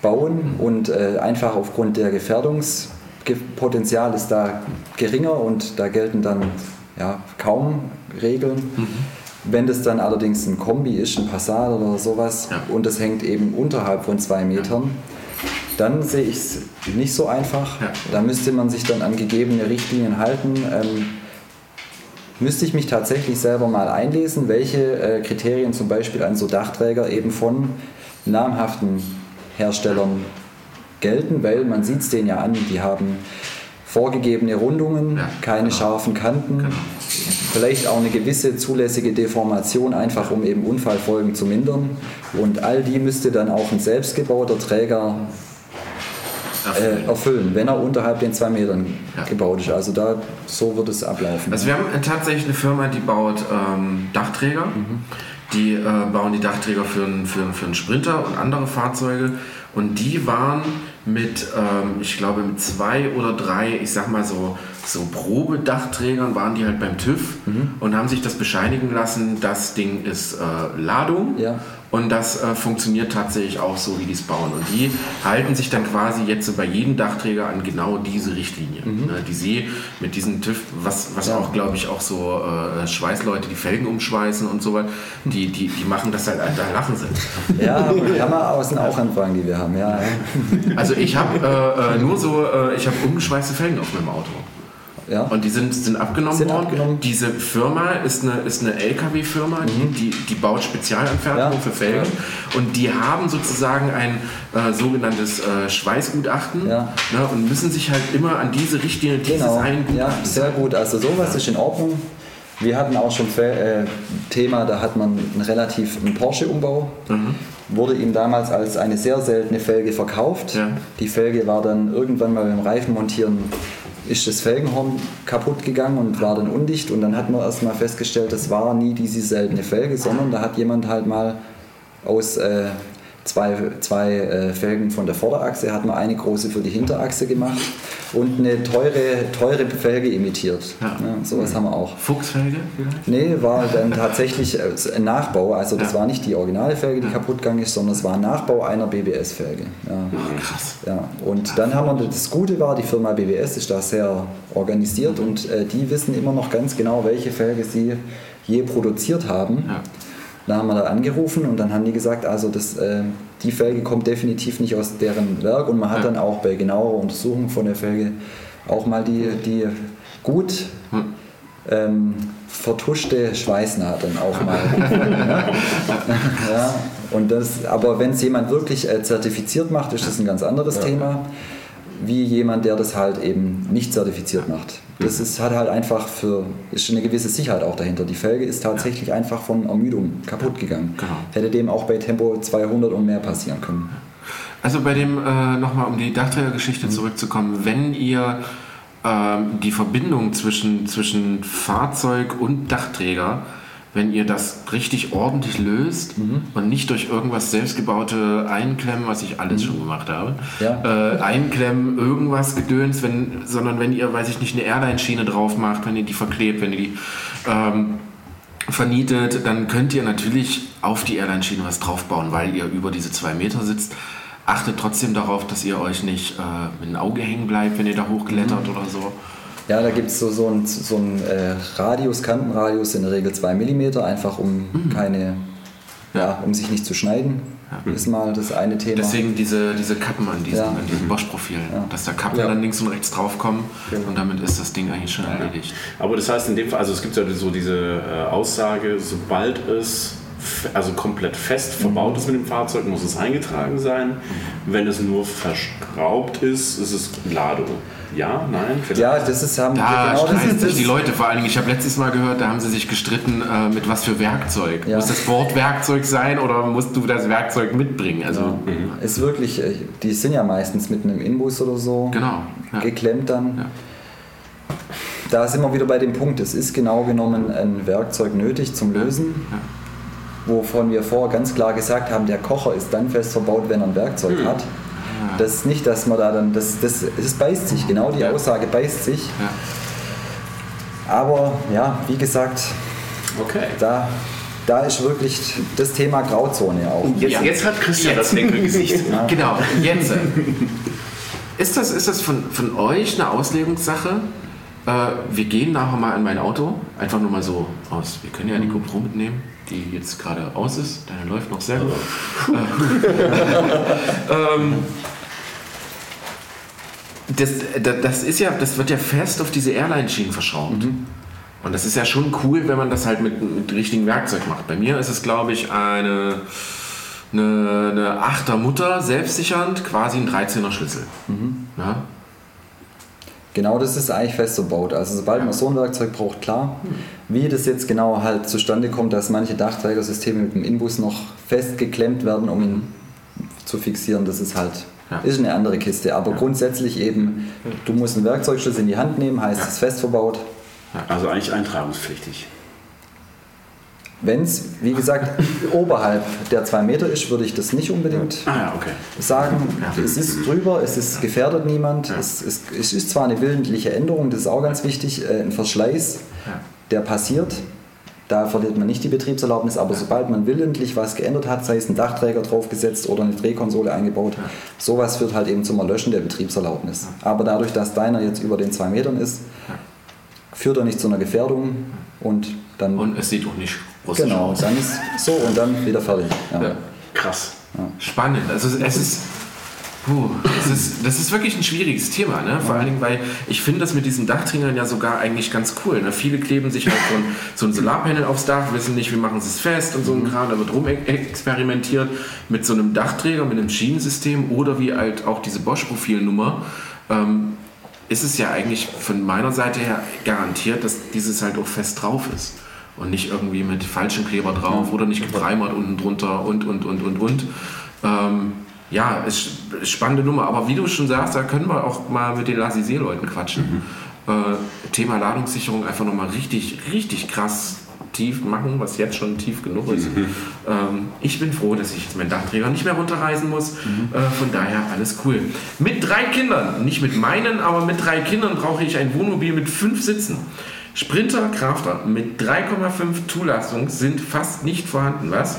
bauen und äh, einfach aufgrund der Gefährdungspotenzial ist da geringer und da gelten dann ja, kaum Regeln. Wenn das dann allerdings ein Kombi ist, ein Passat oder sowas Ja. und das hängt eben unterhalb von zwei Metern, dann sehe ich es nicht so einfach. Ja. Da müsste man sich dann an gegebene Richtlinien halten. Ähm, müsste ich mich tatsächlich selber mal einlesen, welche äh, Kriterien zum Beispiel an so Dachträger eben von namhaften Herstellern gelten, weil man sieht es denen ja an, die haben vorgegebene Rundungen, Ja, keine genau. scharfen Kanten, Genau. vielleicht auch eine gewisse zulässige Deformation, einfach um eben Unfallfolgen zu mindern. Und all die müsste dann auch ein selbstgebauter Träger äh, erfüllen, wenn er unterhalb den zwei Metern Ja. gebaut ist. Also da so wird es ablaufen. Also wir haben tatsächlich eine Firma, die baut ähm, Dachträger. Die äh, bauen die Dachträger für einen für, einen- für einen Sprinter und andere Fahrzeuge. Und die waren mit, ähm, ich glaube, mit zwei oder drei, ich sag mal so, so Probedachträgern waren die halt beim TÜV und haben sich das bescheinigen lassen, das Ding ist äh, Ladung. Ja. Und das äh, funktioniert tatsächlich auch so, wie die es bauen. Und die halten sich dann quasi jetzt bei jedem Dachträger an genau diese Richtlinie, ne, die sie mit diesem TÜV, was, was auch, glaube ich, auch so äh, Schweißleute, die Felgen umschweißen und so weiter, die, die, die machen das halt, da lachen sie. ja, Hammer außen auch anfangen, die wir haben. Ja, ja. Also ich habe äh, äh, nur so, äh, ich habe umgeschweißte Felgen auf meinem Auto. Ja. Und die sind, sind abgenommen Sind worden. abgenommen. Diese Firma ist eine, ist eine LKW-Firma, die, die, die baut Spezialanfertigungen Ja. für Felgen. Und die haben sozusagen ein äh, sogenanntes äh, Schweißgutachten Ja. ne, und müssen sich halt immer an diese Richtlinie dieses Genau, einen ja, Gutachtens sehr gut. Also sowas ist in Ordnung. Wir hatten auch schon äh, Thema, da hat man einen relativ einen Porsche-Umbau. Mhm. Wurde ihm damals als eine sehr seltene Felge verkauft. Ja. Die Felge war dann irgendwann mal beim Reifenmontieren ist das Felgenhorn kaputt gegangen und war dann undicht. Und dann hat man erst mal festgestellt, das war nie diese seltene Felge, sondern da hat jemand halt mal aus äh, zwei, zwei äh, Felgen von der Vorderachse, hat man eine große für die Hinterachse gemacht und eine teure, teure Felge imitiert. Ja. Ja, sowas mhm. haben wir auch. Fuchsfelge vielleicht? Nee, war dann tatsächlich äh, ein Nachbau. Also das ja. war nicht die originale Felge, die kaputt gegangen ist, sondern es war ein Nachbau einer BBS-Felge. Ja. Oh, krass. Ja. Und dann haben wir, das Gute war, die Firma BBS ist da sehr organisiert mhm. und äh, die wissen immer noch ganz genau, welche Felge sie je produziert haben. Ja. Da haben wir da angerufen und dann haben die gesagt, also das, äh, die Felge kommt definitiv nicht aus deren Werk und man hat ja. dann auch bei genauerer Untersuchung von der Felge auch mal die, die gut hm. ähm, vertuschte Schweißnadeln auch mal. ja, und das, aber wenn es jemand wirklich äh, zertifiziert macht, ist das ein ganz anderes ja. Thema wie jemand, der das halt eben nicht zertifiziert macht. Das ist, hat halt einfach für, ist eine gewisse Sicherheit auch dahinter. Die Felge ist tatsächlich ja. einfach von Ermüdung kaputt gegangen. Genau. Hätte dem auch bei Tempo 200 und mehr passieren können. Also bei dem, äh, nochmal um die Dachträgergeschichte mhm. zurückzukommen, wenn ihr äh, die Verbindung zwischen, zwischen Fahrzeug und Dachträger wenn ihr das richtig ordentlich löst mhm. und nicht durch irgendwas selbstgebaute Einklemmen, was ich alles mhm. schon gemacht habe, ja. äh, Einklemmen, irgendwas gedöns, wenn, sondern wenn ihr, weiß ich nicht, eine Airline-Schiene drauf macht, wenn ihr die verklebt, wenn ihr die ähm, vernietet, dann könnt ihr natürlich auf die Airline-Schiene was draufbauen, weil ihr über diese zwei Meter sitzt. Achtet trotzdem darauf, dass ihr euch nicht äh, mit dem Auge hängen bleibt, wenn ihr da hochklettert mhm. oder so. Ja, da gibt es so, so einen so äh, Radius, Kantenradius in der Regel 2 mm, einfach um mhm. keine, ja, um sich nicht zu schneiden. Ja. Ist mal das eine Thema. Deswegen diese, diese Kappen an diesen, ja. diesen Bosch-Profilen, ja. dass da Kappen dann links und rechts draufkommen genau. und damit ist das Ding eigentlich schon erledigt. Aber das heißt in dem Fall, also es gibt ja so diese äh, Aussage, sobald es also komplett fest verbaut ist mit dem Fahrzeug, muss es eingetragen sein. Wenn es nur verschraubt ist, ist es Ladung. Ja, nein, vielleicht. Ja, das ist haben da genau das ist sich die Leute vor allen Dingen. Ich habe letztes Mal gehört, da haben sie sich gestritten äh, mit was für Werkzeug. Ja. Muss das Wort Werkzeug sein oder musst du das Werkzeug mitbringen? Also ja. mhm. ist wirklich, äh, die sind ja meistens mit einem Inbus oder so genau, ja. geklemmt dann. Da sind wir wieder bei dem Punkt. Es ist genau genommen ein Werkzeug nötig zum Lösen. Wovon wir vorher ganz klar gesagt haben, der Kocher ist dann fest verbaut, wenn er ein Werkzeug mhm. hat. Das ist nicht, dass man da dann, das, das, das beißt sich, genau die Aussage beißt sich. Aber ja, wie gesagt, okay. da, da ist wirklich das Thema Grauzone auch. Jetzt, ja. jetzt hat Christian jetzt. das Winkelgesicht. ja. Genau, jetzt. Ist das, ist das von, von euch eine Auslegungssache? Äh, wir gehen nachher mal in mein Auto, einfach nur mal so aus. Wir können ja die mhm. GoPro mitnehmen, die jetzt gerade aus ist. Deine läuft noch sehr gut. ähm, das, das, ist ja, das wird ja fest auf diese Airline-Schienen verschraubt. Mhm. Und das ist ja schon cool, wenn man das halt mit, mit richtigem Werkzeug macht. Bei mir ist es, glaube ich, eine, eine, eine 8er Mutter, selbstsichernd, quasi ein 13er Schlüssel. Mhm. Ja? Genau das ist eigentlich fest verbaut. Also sobald man so ein Werkzeug braucht, klar. Mhm. Wie das jetzt genau halt zustande kommt, dass manche Dachträgersysteme mit dem Inbus noch festgeklemmt werden, um ihn zu fixieren, das ist halt ja. Ist eine andere Kiste. Aber ja. grundsätzlich eben, du musst einen Werkzeugschlüssel in die Hand nehmen, heißt es fest verbaut. Also eigentlich eintragungspflichtig. Wenn es, wie gesagt, oberhalb der zwei Meter ist, würde ich das nicht unbedingt ah, okay. sagen. Es ist drüber, es ist gefährdet niemand. Es, es, es, ist zwar eine willentliche Änderung, das ist auch ganz wichtig, äh, ein Verschleiß, der passiert. Da verliert man nicht die Betriebserlaubnis, aber sobald man willentlich was geändert hat, sei es ein Dachträger draufgesetzt oder eine Drehkonsole eingebaut, ja. sowas führt halt eben zum Erlöschen der Betriebserlaubnis. Ja. Aber dadurch, dass deiner jetzt über den zwei Metern ist, ja. führt er nicht zu einer Gefährdung und dann. Und es sieht auch nicht russisch genau, dann ist so und dann wieder fertig. Krass. Spannend. Also es ist Puh, das ist, das ist wirklich ein schwieriges Thema, ne? vor allen Dingen, weil ich finde das mit diesen Dachträgern ja sogar eigentlich ganz cool. Ne? Viele kleben sich halt so ein, so ein Solarpanel aufs Dach, wissen nicht, wie machen sie es fest und so ein mhm. Kram, da wird rum experimentiert mit so einem Dachträger, mit einem Schienensystem oder wie halt auch diese Bosch-Profilnummer. Ähm, ist es ja eigentlich von meiner Seite her garantiert, dass dieses halt auch fest drauf ist und nicht irgendwie mit falschen Kleber drauf oder nicht gepreimert unten drunter und und und und und. Ähm, ja, ist, ist spannende Nummer. Aber wie du schon sagst, da können wir auch mal mit den Lasisee-Leuten quatschen. Mhm. Äh, Thema Ladungssicherung einfach nochmal richtig, richtig krass tief machen, was jetzt schon tief genug ist. Mhm. Ähm, ich bin froh, dass ich jetzt meinen Dachträger nicht mehr runterreißen muss. Mhm. Äh, von daher alles cool. Mit drei Kindern, nicht mit meinen, aber mit drei Kindern brauche ich ein Wohnmobil mit fünf Sitzen. Sprinter Crafter mit 3,5 Zulassung sind fast nicht vorhanden. Was?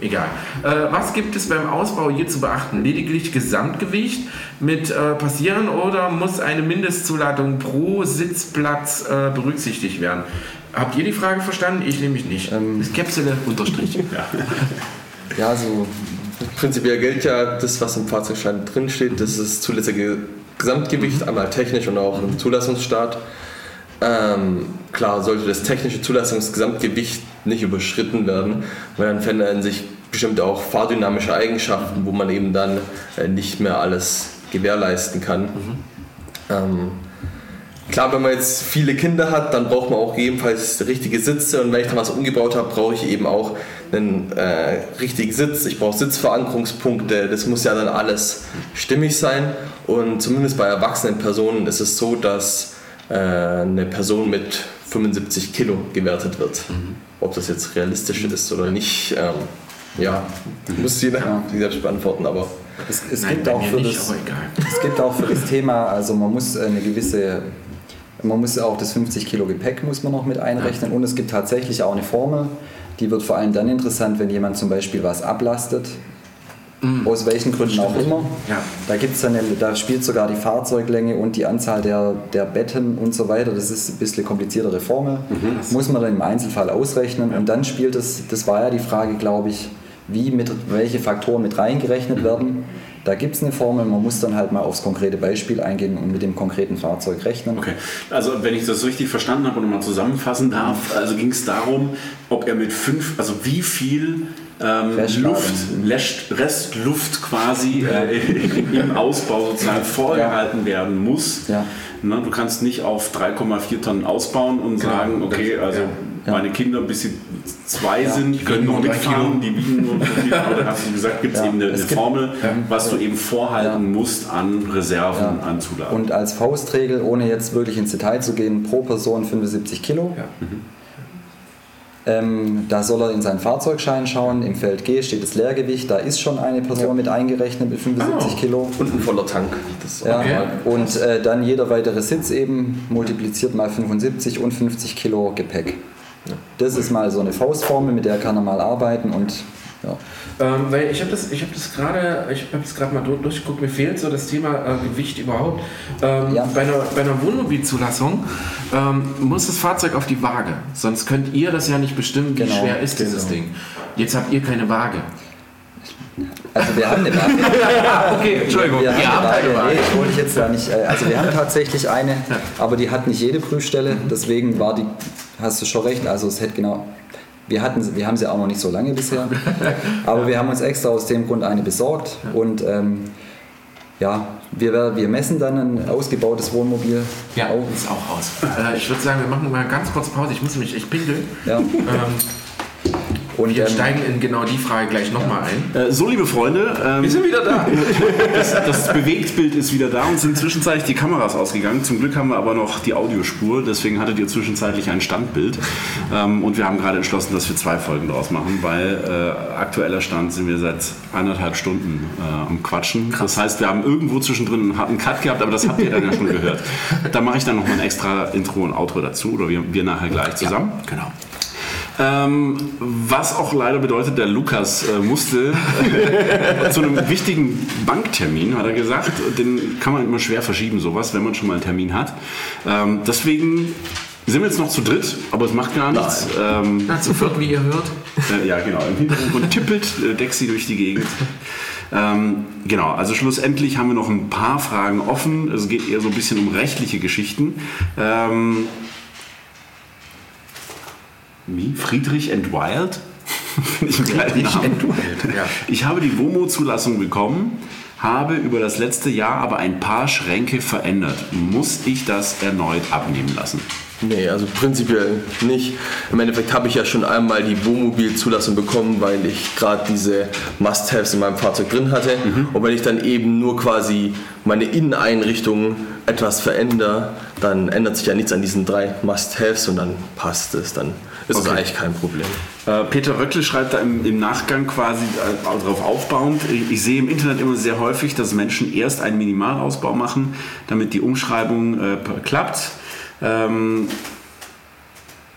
Egal. Äh, was gibt es beim Ausbau hier zu beachten? Lediglich Gesamtgewicht mit äh, passieren oder muss eine Mindestzuladung pro Sitzplatz äh, berücksichtigt werden? Habt ihr die Frage verstanden? Ich nämlich nicht. Ähm, Skepsele unterstrich. ja. ja, so prinzipiell gilt ja das, was im Fahrzeugschein drinsteht. Das ist das zulässige Gesamtgewicht, mhm. einmal technisch und auch im Zulassungsstart. Ähm, klar sollte das technische Zulassungsgesamtgewicht nicht überschritten werden, weil dann verändern sich bestimmt auch fahrdynamische Eigenschaften, wo man eben dann äh, nicht mehr alles gewährleisten kann. Mhm. Ähm, klar, wenn man jetzt viele Kinder hat, dann braucht man auch jedenfalls richtige Sitze und wenn ich dann was umgebaut habe, brauche ich eben auch einen äh, richtigen Sitz. Ich brauche Sitzverankerungspunkte, das muss ja dann alles stimmig sein und zumindest bei erwachsenen Personen ist es so, dass eine Person mit 75 Kilo gewertet wird. Mhm. Ob das jetzt realistisch ist oder nicht, ähm, ja, muss jeder ja. selbst beantworten, aber. Es, es, Nein, gibt auch für nicht, das, es gibt auch für das Thema, also man muss eine gewisse, man muss auch das 50 Kilo Gepäck muss man noch mit einrechnen ja. und es gibt tatsächlich auch eine Formel, die wird vor allem dann interessant, wenn jemand zum Beispiel was ablastet Mhm. Aus welchen Gründen auch immer. Ja. Da, gibt's eine, da spielt sogar die Fahrzeuglänge und die Anzahl der, der Betten und so weiter. Das ist ein bisschen kompliziertere Formel. Mhm. Muss man dann im Einzelfall ausrechnen. Ja. Und dann spielt es, das war ja die Frage, glaube ich, wie mit, welche Faktoren mit reingerechnet werden. Da gibt es eine Formel, man muss dann halt mal aufs konkrete Beispiel eingehen und mit dem konkreten Fahrzeug rechnen. Okay, also wenn ich das richtig verstanden habe und mal zusammenfassen darf, also ging es darum, ob er mit fünf, also wie viel ähm, Luft, Restluft quasi äh, im Ausbau sozusagen vorgehalten ja. werden muss. Ja. Ne, du kannst nicht auf 3,4 Tonnen ausbauen und genau. sagen, okay, also ja. meine Kinder, bis sie zwei sind, die können noch mitfahren, die wiegen nur. Aber hast du gesagt, gibt es eben eine, eine Formel, was du eben vorhalten musst an Reserven, an Zulagen. Und als Faustregel, ohne jetzt wirklich ins Detail zu gehen, pro Person 75 Kilo. Mhm. Ähm, da soll er in seinen Fahrzeugschein schauen. Im Feld G steht das Leergewicht. Da ist schon eine Person ja. mit eingerechnet mit 75 oh. Kilo. Und ein voller Tank. ja. Okay. Und äh, dann jeder weitere Sitz eben multipliziert mal 75 und 50 Kilo Gepäck. Ja. Das ist mal so eine Faustformel, mit der kann er mal arbeiten und ja. Ähm, weil ich habe das, hab das gerade, ich habe es gerade mal durchgeguckt, mir fehlt so das Thema äh, Gewicht überhaupt. Ähm, ja. bei, einer, bei einer Wohnmobilzulassung ähm, muss das Fahrzeug auf die Waage, sonst könnt ihr das ja nicht bestimmen, wie genau, schwer ist dieses genau. Ding. Jetzt habt ihr keine Waage. Also wir haben eine Waage. okay, Entschuldigung. Wir, wir haben eine Waage. Nee, wollte ich jetzt da nicht. Äh, also wir haben tatsächlich eine, aber die hat nicht jede Prüfstelle. Deswegen war die, hast du schon recht, also es hätte genau wir, hatten, wir haben sie auch noch nicht so lange bisher, aber wir haben uns extra aus dem Grund eine besorgt und ähm, ja, wir, wir messen dann ein ausgebautes Wohnmobil. Ja, auf. ist auch aus. Äh, ich würde sagen, wir machen mal ganz kurz Pause. Ich muss nämlich echt pinkeln. Ja. Ähm, und wir ähm, steigen in genau die Frage gleich nochmal ein. Äh, so, liebe Freunde, ähm, wir sind wieder da. das, das Bewegtbild ist wieder da und sind zwischenzeitlich die Kameras ausgegangen. Zum Glück haben wir aber noch die Audiospur, deswegen hattet ihr zwischenzeitlich ein Standbild. Ähm, und wir haben gerade entschlossen, dass wir zwei Folgen draus machen, weil äh, aktueller Stand sind wir seit eineinhalb Stunden äh, am Quatschen. Krass. Das heißt, wir haben irgendwo zwischendrin einen Cut gehabt, aber das habt ihr dann ja schon gehört. Da mache ich dann nochmal ein extra Intro und Outro dazu oder wir, wir nachher gleich zusammen. Ja, genau. Ähm, was auch leider bedeutet, der Lukas äh, musste äh, zu einem wichtigen Banktermin, hat er gesagt. Den kann man immer schwer verschieben, sowas, wenn man schon mal einen Termin hat. Ähm, deswegen sind wir jetzt noch zu dritt, aber es macht gar nichts. Ähm, Na, zu viert, wie ihr hört. Äh, ja, genau. Im Hintergrund tippelt äh, Dexy durch die Gegend. Ähm, genau, also schlussendlich haben wir noch ein paar Fragen offen. Es geht eher so ein bisschen um rechtliche Geschichten. Ähm, wie? Friedrich and Wild? ich, Friedrich and Wild, ja. ich habe die WOMO-Zulassung bekommen, habe über das letzte Jahr aber ein paar Schränke verändert. Muss ich das erneut abnehmen lassen? Nee, also prinzipiell nicht. Im Endeffekt habe ich ja schon einmal die Wohnmobil-Zulassung bekommen, weil ich gerade diese Must-Haves in meinem Fahrzeug drin hatte. Mhm. Und wenn ich dann eben nur quasi meine Inneneinrichtung etwas verändere, dann ändert sich ja nichts an diesen drei Must-Haves und dann passt es. Dann ist okay. eigentlich kein Problem. Äh, Peter Röckle schreibt da im, im Nachgang quasi äh, darauf aufbauend, ich, ich, sehe im Internet immer sehr häufig, dass Menschen erst einen Minimalausbau machen, damit die Umschreibung äh, klappt. Ähm,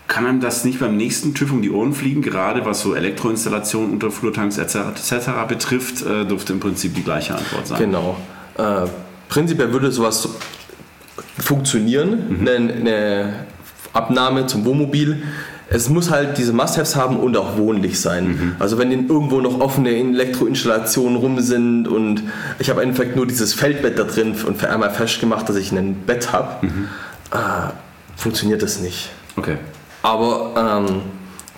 kann einem das nicht beim nächsten TÜV um die Ohren fliegen, gerade was so Elektroinstallationen, Unterflurtanks etc. etc. betrifft, äh, dürfte im Prinzip die gleiche Antwort sein. Genau. Äh, prinzipiell würde sowas funktionieren, mhm. eine, eine, Abnahme zum Wohnmobil. Es muss halt diese Must-Haves haben und auch wohnlich sein. Mhm. Also wenn irgendwo noch offene Elektroinstallationen rum sind und ich habe einfach nur dieses Feldbett da drin und für einmal festgemacht, dass ich ein Bett habe, mhm. äh, funktioniert das nicht. Okay. Aber ähm,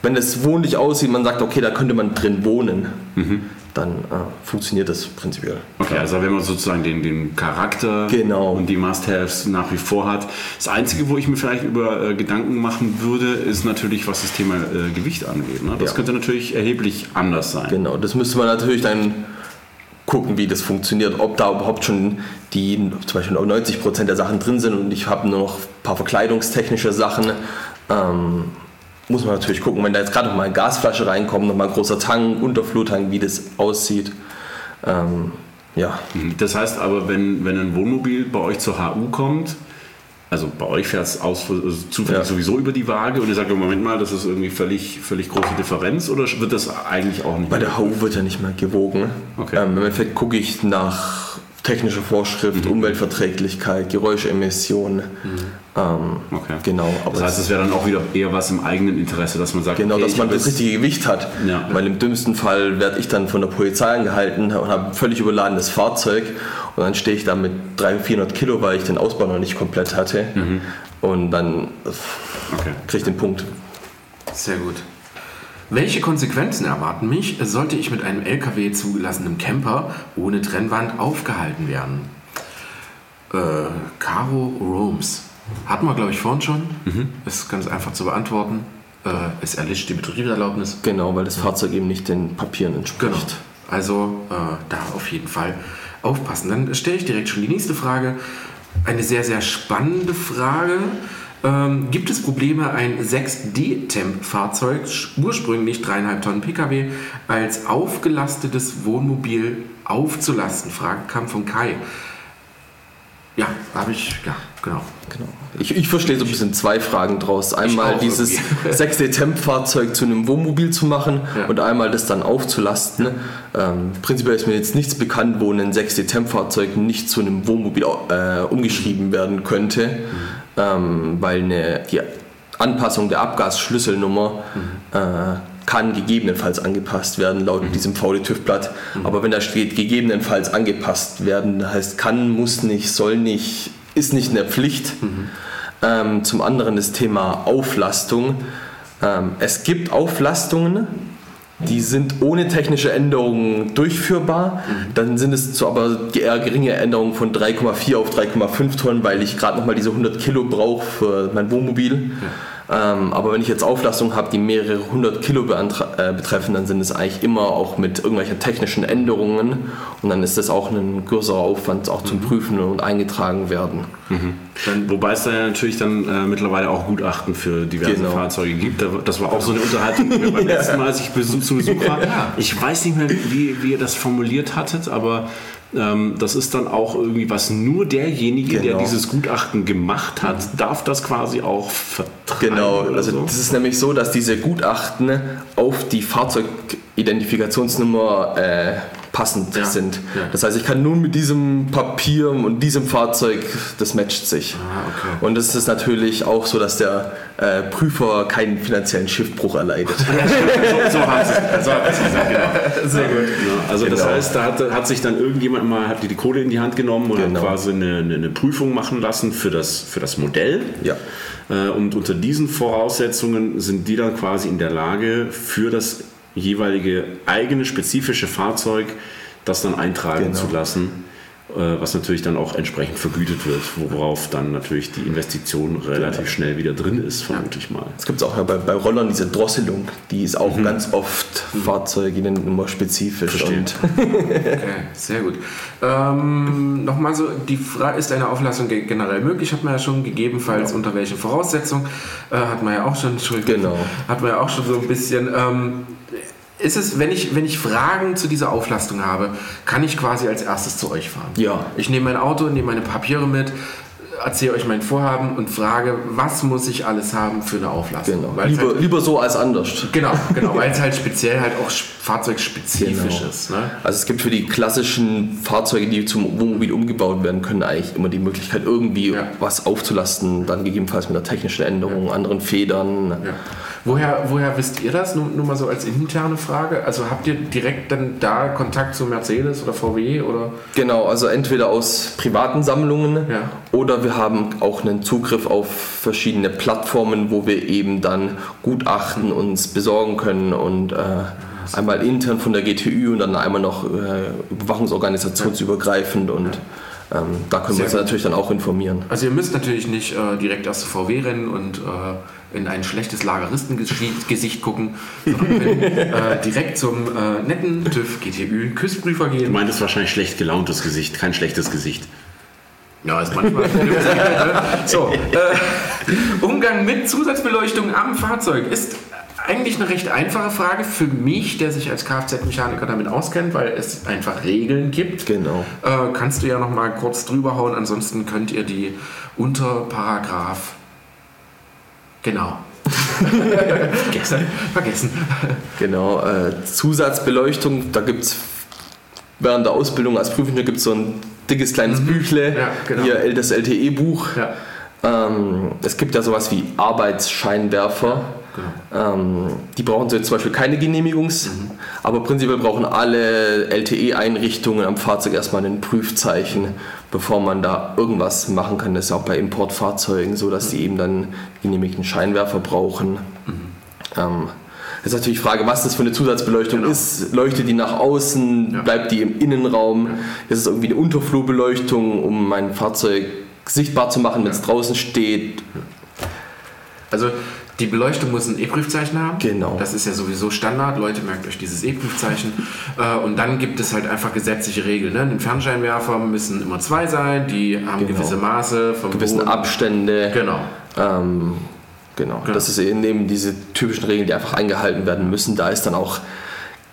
wenn es wohnlich aussieht, man sagt, okay, da könnte man drin wohnen, mhm. Dann äh, funktioniert das prinzipiell. Okay, also wenn man sozusagen den, den Charakter genau. und die Must-Haves nach wie vor hat. Das Einzige, wo ich mir vielleicht über äh, Gedanken machen würde, ist natürlich, was das Thema äh, Gewicht angeht. Ne? Das ja. könnte natürlich erheblich anders sein. Genau, das müsste man natürlich dann gucken, wie das funktioniert, ob da überhaupt schon die zum Beispiel 90 Prozent der Sachen drin sind und ich habe nur noch ein paar verkleidungstechnische Sachen. Ähm, muss man natürlich gucken, wenn da jetzt gerade noch mal eine Gasflasche reinkommt, noch mal ein großer Tank, Unterfluttank, wie das aussieht. Ähm, ja. Das heißt aber, wenn, wenn ein Wohnmobil bei euch zur HU kommt, also bei euch fährt es aus, also zufällig ja. sowieso über die Waage und ihr sagt, Moment mal, das ist irgendwie völlig, völlig große Differenz oder wird das eigentlich auch nicht Bei der HU wird ja nicht mehr gewogen. Okay. Ähm, Im Endeffekt gucke ich nach technischer Vorschrift, mhm. Umweltverträglichkeit, Geräuschemissionen. Mhm. Ähm, okay. Genau. das heißt, es wäre dann auch wieder eher was im eigenen Interesse, dass man sagt, genau, okay, dass man das richtige Gewicht hat. Ja. Weil im dümmsten Fall werde ich dann von der Polizei angehalten und habe ein völlig überladenes Fahrzeug und dann stehe ich da mit 300, 400 Kilo, weil ich den Ausbau noch nicht komplett hatte. Mhm. Und dann okay. kriege ich den Punkt. Sehr gut. Welche Konsequenzen erwarten mich, sollte ich mit einem LKW zugelassenen Camper ohne Trennwand aufgehalten werden? Äh, Caro Romes. Hatten wir, glaube ich, vorhin schon. Mhm. Ist ganz einfach zu beantworten. Äh, es erlischt die Betriebserlaubnis. Genau, weil das Fahrzeug eben nicht den Papieren entspricht. Genau. Also äh, da auf jeden Fall aufpassen. Dann stelle ich direkt schon die nächste Frage. Eine sehr, sehr spannende Frage. Ähm, gibt es Probleme, ein 6D-Temp-Fahrzeug, ursprünglich 3,5 Tonnen Pkw, als aufgelastetes Wohnmobil aufzulasten? Frage kam von Kai. Ja, habe ich, ja, genau. genau. Ich, ich verstehe so ein bisschen zwei Fragen draus. Einmal dieses 6D-Temp-Fahrzeug zu einem Wohnmobil zu machen ja. und einmal das dann aufzulasten. Ähm, prinzipiell ist mir jetzt nichts bekannt, wo ein 6D-Temp-Fahrzeug nicht zu einem Wohnmobil äh, umgeschrieben werden könnte, mhm. Ähm, weil eine, die Anpassung der Abgasschlüsselnummer mhm. äh, kann gegebenenfalls angepasst werden, laut mhm. diesem VD-TÜV-Blatt. Mhm. Aber wenn da steht, gegebenenfalls angepasst werden, heißt kann, muss nicht, soll nicht, ist nicht eine Pflicht. Mhm. Ähm, zum anderen das Thema Auflastung. Ähm, es gibt Auflastungen, die sind ohne technische Änderungen durchführbar. Mhm. Dann sind es so aber eher geringe Änderungen von 3,4 auf 3,5 Tonnen, weil ich gerade nochmal diese 100 Kilo brauche für mein Wohnmobil. Ja. Ähm, aber wenn ich jetzt Auflastungen habe, die mehrere hundert Kilo äh, betreffen, dann sind es eigentlich immer auch mit irgendwelchen technischen Änderungen und dann ist das auch ein größerer Aufwand auch zum mhm. Prüfen und eingetragen werden. Mhm. Dann, wobei es da ja natürlich dann äh, mittlerweile auch Gutachten für diverse genau. Fahrzeuge gibt. Das war auch so eine Unterhaltung die wir beim letzten Mal, als ich zu Besuch war. Ich weiß nicht mehr, wie, wie ihr das formuliert hattet, aber das ist dann auch irgendwie was, nur derjenige, genau. der dieses Gutachten gemacht hat, darf das quasi auch vertreiben. Genau, also so. das ist nämlich so, dass diese Gutachten auf die Fahrzeugidentifikationsnummer äh, passend ja. sind. Ja. Das heißt, ich kann nur mit diesem Papier und diesem Fahrzeug, das matcht sich. Ah, okay. Und es ist natürlich auch so, dass der äh, Prüfer keinen finanziellen Schiffbruch erleidet. so, so haben sie es gesagt, genau. Sehr gut. Ja, also genau. das heißt, da hat, hat, sich dann irgendjemand mal hat die, die Kohle in die Hand genommen und genau. quasi eine, eine, Prüfung machen lassen für das, für das Modell. Ja. Äh, und unter diesen Voraussetzungen sind die dann quasi in der Lage, für das jeweilige eigene spezifische Fahrzeug das dann eintragen genau. zu lassen. Äh, was natürlich dann auch entsprechend vergütet wird, worauf dann natürlich die Investition relativ schnell wieder drin ist, vermute ich mal. Es gibt auch ja bei, bei Rollern diese Drosselung, die ist auch mhm. ganz oft mhm. Fahrzeuge immer spezifisch. Und okay, sehr gut. Ähm, Nochmal so, die Frage, ist eine Auflassung generell möglich? Hat man ja schon gegebenenfalls ja. unter welchen Voraussetzungen? Äh, hat man ja auch schon, genau. hat man ja auch schon so ein bisschen. Ähm, ist es, wenn ich, wenn ich Fragen zu dieser Auflastung habe, kann ich quasi als erstes zu euch fahren? Ja. Ich nehme mein Auto, nehme meine Papiere mit, erzähle euch mein Vorhaben und frage, was muss ich alles haben für eine Auflastung? Genau. Lieber, halt, lieber so als anders. Genau, genau weil es halt speziell halt auch fahrzeugspezifisch genau. ist. Ne? Also es gibt für die klassischen Fahrzeuge, die zum Wohnmobil umgebaut werden können, eigentlich immer die Möglichkeit, irgendwie ja. was aufzulasten, dann gegebenenfalls mit einer technischen Änderung, ja. anderen Federn. Ja. Woher, woher wisst ihr das? Nur, nur mal so als interne Frage. Also habt ihr direkt dann da Kontakt zu Mercedes oder VW oder? Genau, also entweder aus privaten Sammlungen ja. oder wir haben auch einen Zugriff auf verschiedene Plattformen, wo wir eben dann Gutachten uns besorgen können und äh, einmal intern von der GTÜ und dann einmal noch äh, überwachungsorganisationsübergreifend und ähm, da können Sehr wir uns gut. natürlich dann auch informieren. Also ihr müsst natürlich nicht äh, direkt erst zu VW rennen und äh, in ein schlechtes Lageristengesicht gucken, sondern können äh, direkt zum äh, netten TÜV GTÜ Küssprüfer gehen. Du meintest wahrscheinlich schlecht gelauntes Gesicht, kein schlechtes Gesicht. Ja, ist manchmal. so, äh, Umgang mit Zusatzbeleuchtung am Fahrzeug ist eigentlich eine recht einfache Frage für mich, der sich als Kfz-Mechaniker damit auskennt, weil es einfach Regeln gibt. Genau. Äh, kannst du ja noch mal kurz drüber hauen, ansonsten könnt ihr die unter Paragraph Genau. vergessen. vergessen. Genau. Äh, Zusatzbeleuchtung, da gibt es während der Ausbildung als Prüfende gibt es so ein dickes kleines mhm. Büchle, ja, genau. hier das LTE-Buch. Ja. Ähm, es gibt ja sowas wie Arbeitsscheinwerfer. Genau. Ähm, die brauchen so zum Beispiel keine Genehmigungs, mhm. aber prinzipiell brauchen alle LTE-Einrichtungen am Fahrzeug erstmal ein Prüfzeichen, bevor man da irgendwas machen kann. Das ist auch bei Importfahrzeugen so, dass die eben dann genehmigten Scheinwerfer brauchen. Mhm. Ähm, Jetzt ist natürlich die Frage, was das für eine Zusatzbeleuchtung genau. ist. Leuchtet die nach außen? Ja. Bleibt die im Innenraum? Ja. Ist es irgendwie eine Unterflurbeleuchtung, um mein Fahrzeug sichtbar zu machen, wenn es ja. draußen steht? Also die Beleuchtung muss ein E-Prüfzeichen haben. Genau. Das ist ja sowieso Standard. Leute, merkt euch dieses E-Prüfzeichen. Äh, und dann gibt es halt einfach gesetzliche Regeln. Ne? Den Fernscheinwerfer müssen immer zwei sein. Die haben genau. gewisse Maße. Vom Gewissen Boden. Abstände. Genau. Ähm, genau. genau. Das ist eben diese typischen Regeln, die einfach eingehalten werden müssen. Da ist dann auch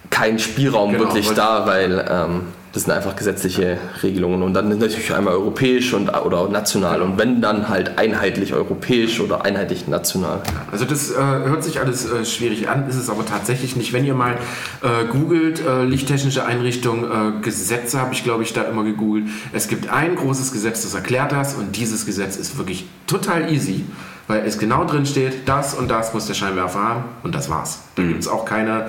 kein Spielraum genau, wirklich da, weil ähm, das sind einfach gesetzliche Regelungen und dann natürlich einmal europäisch und, oder national und wenn dann halt einheitlich europäisch oder einheitlich national. Also das äh, hört sich alles äh, schwierig an, ist es aber tatsächlich nicht. Wenn ihr mal äh, googelt, äh, lichttechnische Einrichtung, äh, Gesetze habe ich glaube ich da immer gegoogelt. Es gibt ein großes Gesetz, das erklärt das und dieses Gesetz ist wirklich total easy, weil es genau drin steht, das und das muss der Scheinwerfer haben und das war's. Da mhm. gibt es auch keine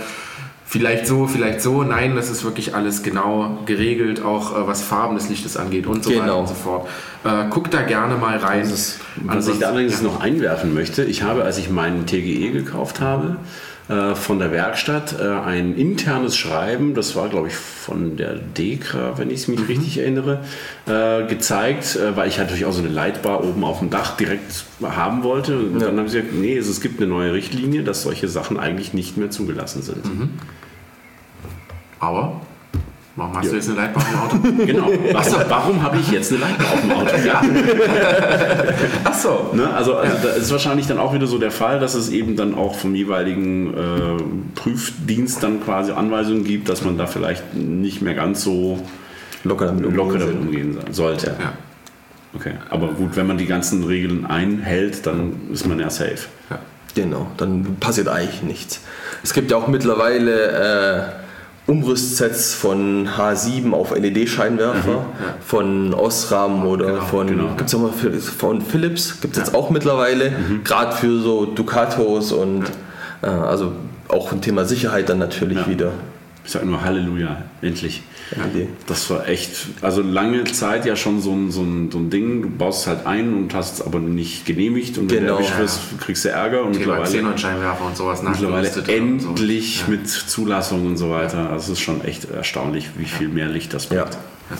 vielleicht so, vielleicht so. Nein, das ist wirklich alles genau geregelt, auch äh, was Farben des Lichtes angeht und so genau. weiter und so fort. Äh, guckt da gerne mal rein. Ist, was ich da allerdings ja. noch einwerfen möchte, ich habe, als ich meinen TGE gekauft habe, äh, von der Werkstatt äh, ein internes Schreiben, das war glaube ich von der DEKRA, wenn ich mich mhm. richtig erinnere, äh, gezeigt, äh, weil ich natürlich auch so eine Leitbar oben auf dem Dach direkt haben wollte. Und ja. dann haben sie gesagt, nee, es, gibt eine neue Richtlinie, dass solche Sachen eigentlich nicht mehr zugelassen sind. Mhm. Aber Warum hast ja. du jetzt eine Leitbar auf dem Auto? genau. Was, warum habe ich jetzt eine Leitbar auf dem Auto? Ja. Ach so. Ne? Also, also ja. da ist wahrscheinlich dann auch wieder so der Fall, dass es eben dann auch vom jeweiligen äh, Prüfdienst dann quasi Anweisungen gibt, dass man da vielleicht nicht mehr ganz so locker damit umgehen, locker damit umgehen sollte. Ja. Okay, aber gut, wenn man die ganzen Regeln einhält, dann ist man ja safe. Ja. Genau, dann passiert eigentlich nichts. Es gibt ja auch mittlerweile äh, Umrüstsets von H7 auf LED-Scheinwerfer, mhm, ja. von Osram oder genau, von, genau. gibt's auch mal von Philips, gibt es ja. jetzt auch mittlerweile, mhm. gerade für so Ducatos und ja. äh, also auch ein Thema Sicherheit dann natürlich wieder. Ich sage nur Halleluja, endlich. Ja, das war echt, also lange Zeit ja schon so ein, so, ein, so ein Ding, du baust es halt ein und hast es aber nicht genehmigt und genau. wenn du erwischt wirst, kriegst du Ärger und Thema mittlerweile, Scheinwerfer und sowas mittlerweile endlich so. ja. mit Zulassung und so weiter. Also es ist schon echt erstaunlich, wie viel mehr Licht das bringt. Ja.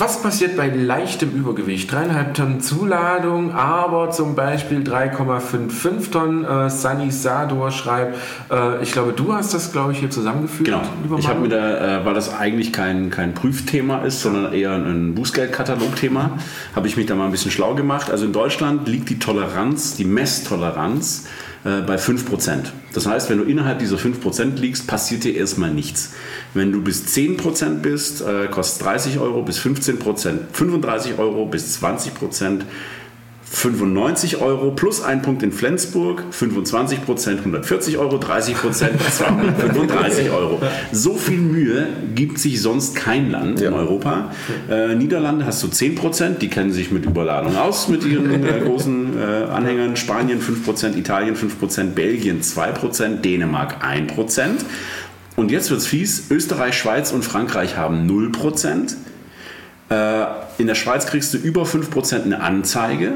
Was passiert bei leichtem Übergewicht? Dreieinhalb Tonnen Zuladung, aber zum Beispiel 3,55 Tonnen. Äh, Sunny Sador schreibt, äh, ich glaube, du hast das, glaube ich, hier zusammengeführt. Genau. Ich habe mir da, äh, weil das eigentlich kein, kein Prüfthema ist, sondern eher ein Bußgeldkatalogthema, habe ich mich da mal ein bisschen schlau gemacht. Also in Deutschland liegt die Toleranz, die Messtoleranz äh, bei 5%. Das heißt, wenn du innerhalb dieser 5% liegst, passiert dir erstmal nichts. Wenn du bis 10% bist, äh, kostet 30 Euro, bis 15% 35 Euro, bis 20% 95 Euro plus ein Punkt in Flensburg, 25 Prozent 140 Euro, 30 Prozent 235 Euro. So viel Mühe gibt sich sonst kein Land ja. in Europa. Äh, Niederlande hast du 10 Prozent, die kennen sich mit Überladung aus, mit ihren äh, großen äh, Anhängern. Spanien 5 Prozent, Italien 5 Prozent, Belgien 2 Prozent, Dänemark 1 Prozent. Und jetzt wird es fies, Österreich, Schweiz und Frankreich haben 0 Prozent. Äh, in der Schweiz kriegst du über 5% eine Anzeige.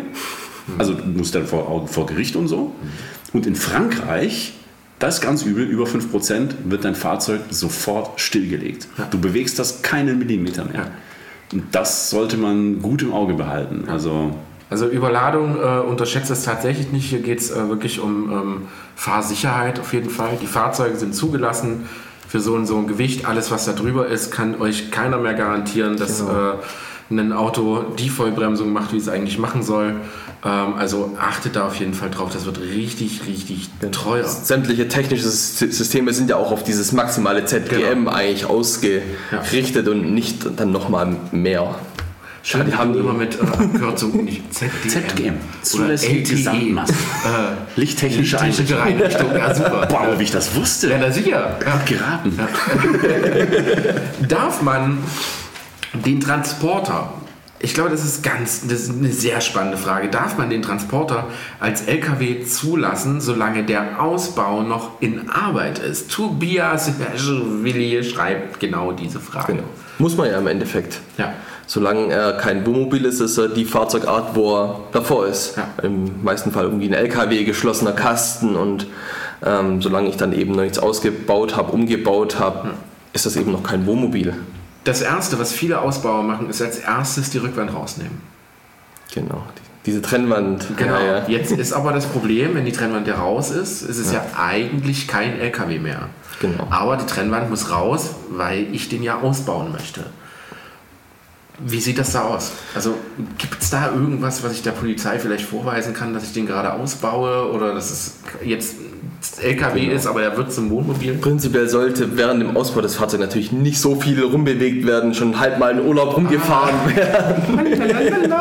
Also du musst dann vor, vor Gericht und so. Und in Frankreich, das ist ganz übel, über 5% wird dein Fahrzeug sofort stillgelegt. Du bewegst das keinen Millimeter mehr. Und das sollte man gut im Auge behalten. Also also Überladung äh, unterschätzt es tatsächlich nicht. Hier geht es äh, wirklich um ähm, Fahrsicherheit auf jeden Fall. Die Fahrzeuge sind zugelassen für so ein, so ein Gewicht. Alles, was da drüber ist, kann euch keiner mehr garantieren, dass genau. äh, ein Auto die Vollbremsung macht, wie es eigentlich machen soll. Ähm, also achtet da auf jeden Fall drauf. Das wird richtig, richtig teuer. Sämtliche technische Systeme sind ja auch auf dieses maximale ZGM genau. eigentlich ausgerichtet ja. und nicht dann nochmal mehr. Schade, die haben immer mit äh, Abkürzung nicht ZGM. ZGM. Zulässige Gesamtmasse. Äh, Lichttechnische Einrichtung. Einrichtung. Ja, super. Boah, wie ich das wusste. Ja, na sicher. Ja. Geraten. Ja. Darf man den Transporter, ich glaube, das ist ganz, das ist eine sehr spannende Frage. Darf man den Transporter als LKW zulassen, solange der Ausbau noch in Arbeit ist? Tobias Willi schreibt genau diese Frage. Genau. Muss man ja im Endeffekt. Ja solange er kein Wohnmobil ist, ist er die Fahrzeugart, wo er davor ist. Ja. Im meisten Fall irgendwie ein LKW, geschlossener Kasten und ähm, solange ich dann eben noch nichts ausgebaut habe, umgebaut habe, hm. ist das eben noch kein Wohnmobil. Das Erste, was viele Ausbauer machen, ist als erstes die Rückwand rausnehmen. Genau, diese Trennwand. Genau. Ja, ja. Jetzt ist aber das Problem, wenn die Trennwand ja raus ist, ist es ja, ja eigentlich kein LKW mehr. Genau. Aber die Trennwand muss raus, weil ich den ja ausbauen möchte. Wie sieht das da aus? Also gibt es da irgendwas, was ich der Polizei vielleicht vorweisen kann, dass ich den gerade ausbaue oder dass es jetzt LKW genau. ist, aber er wird zum Wohnmobil? Prinzipiell sollte während dem Ausbau des Fahrzeugs natürlich nicht so viel rumbewegt werden, schon halb mal in Urlaub rumgefahren ah. werden.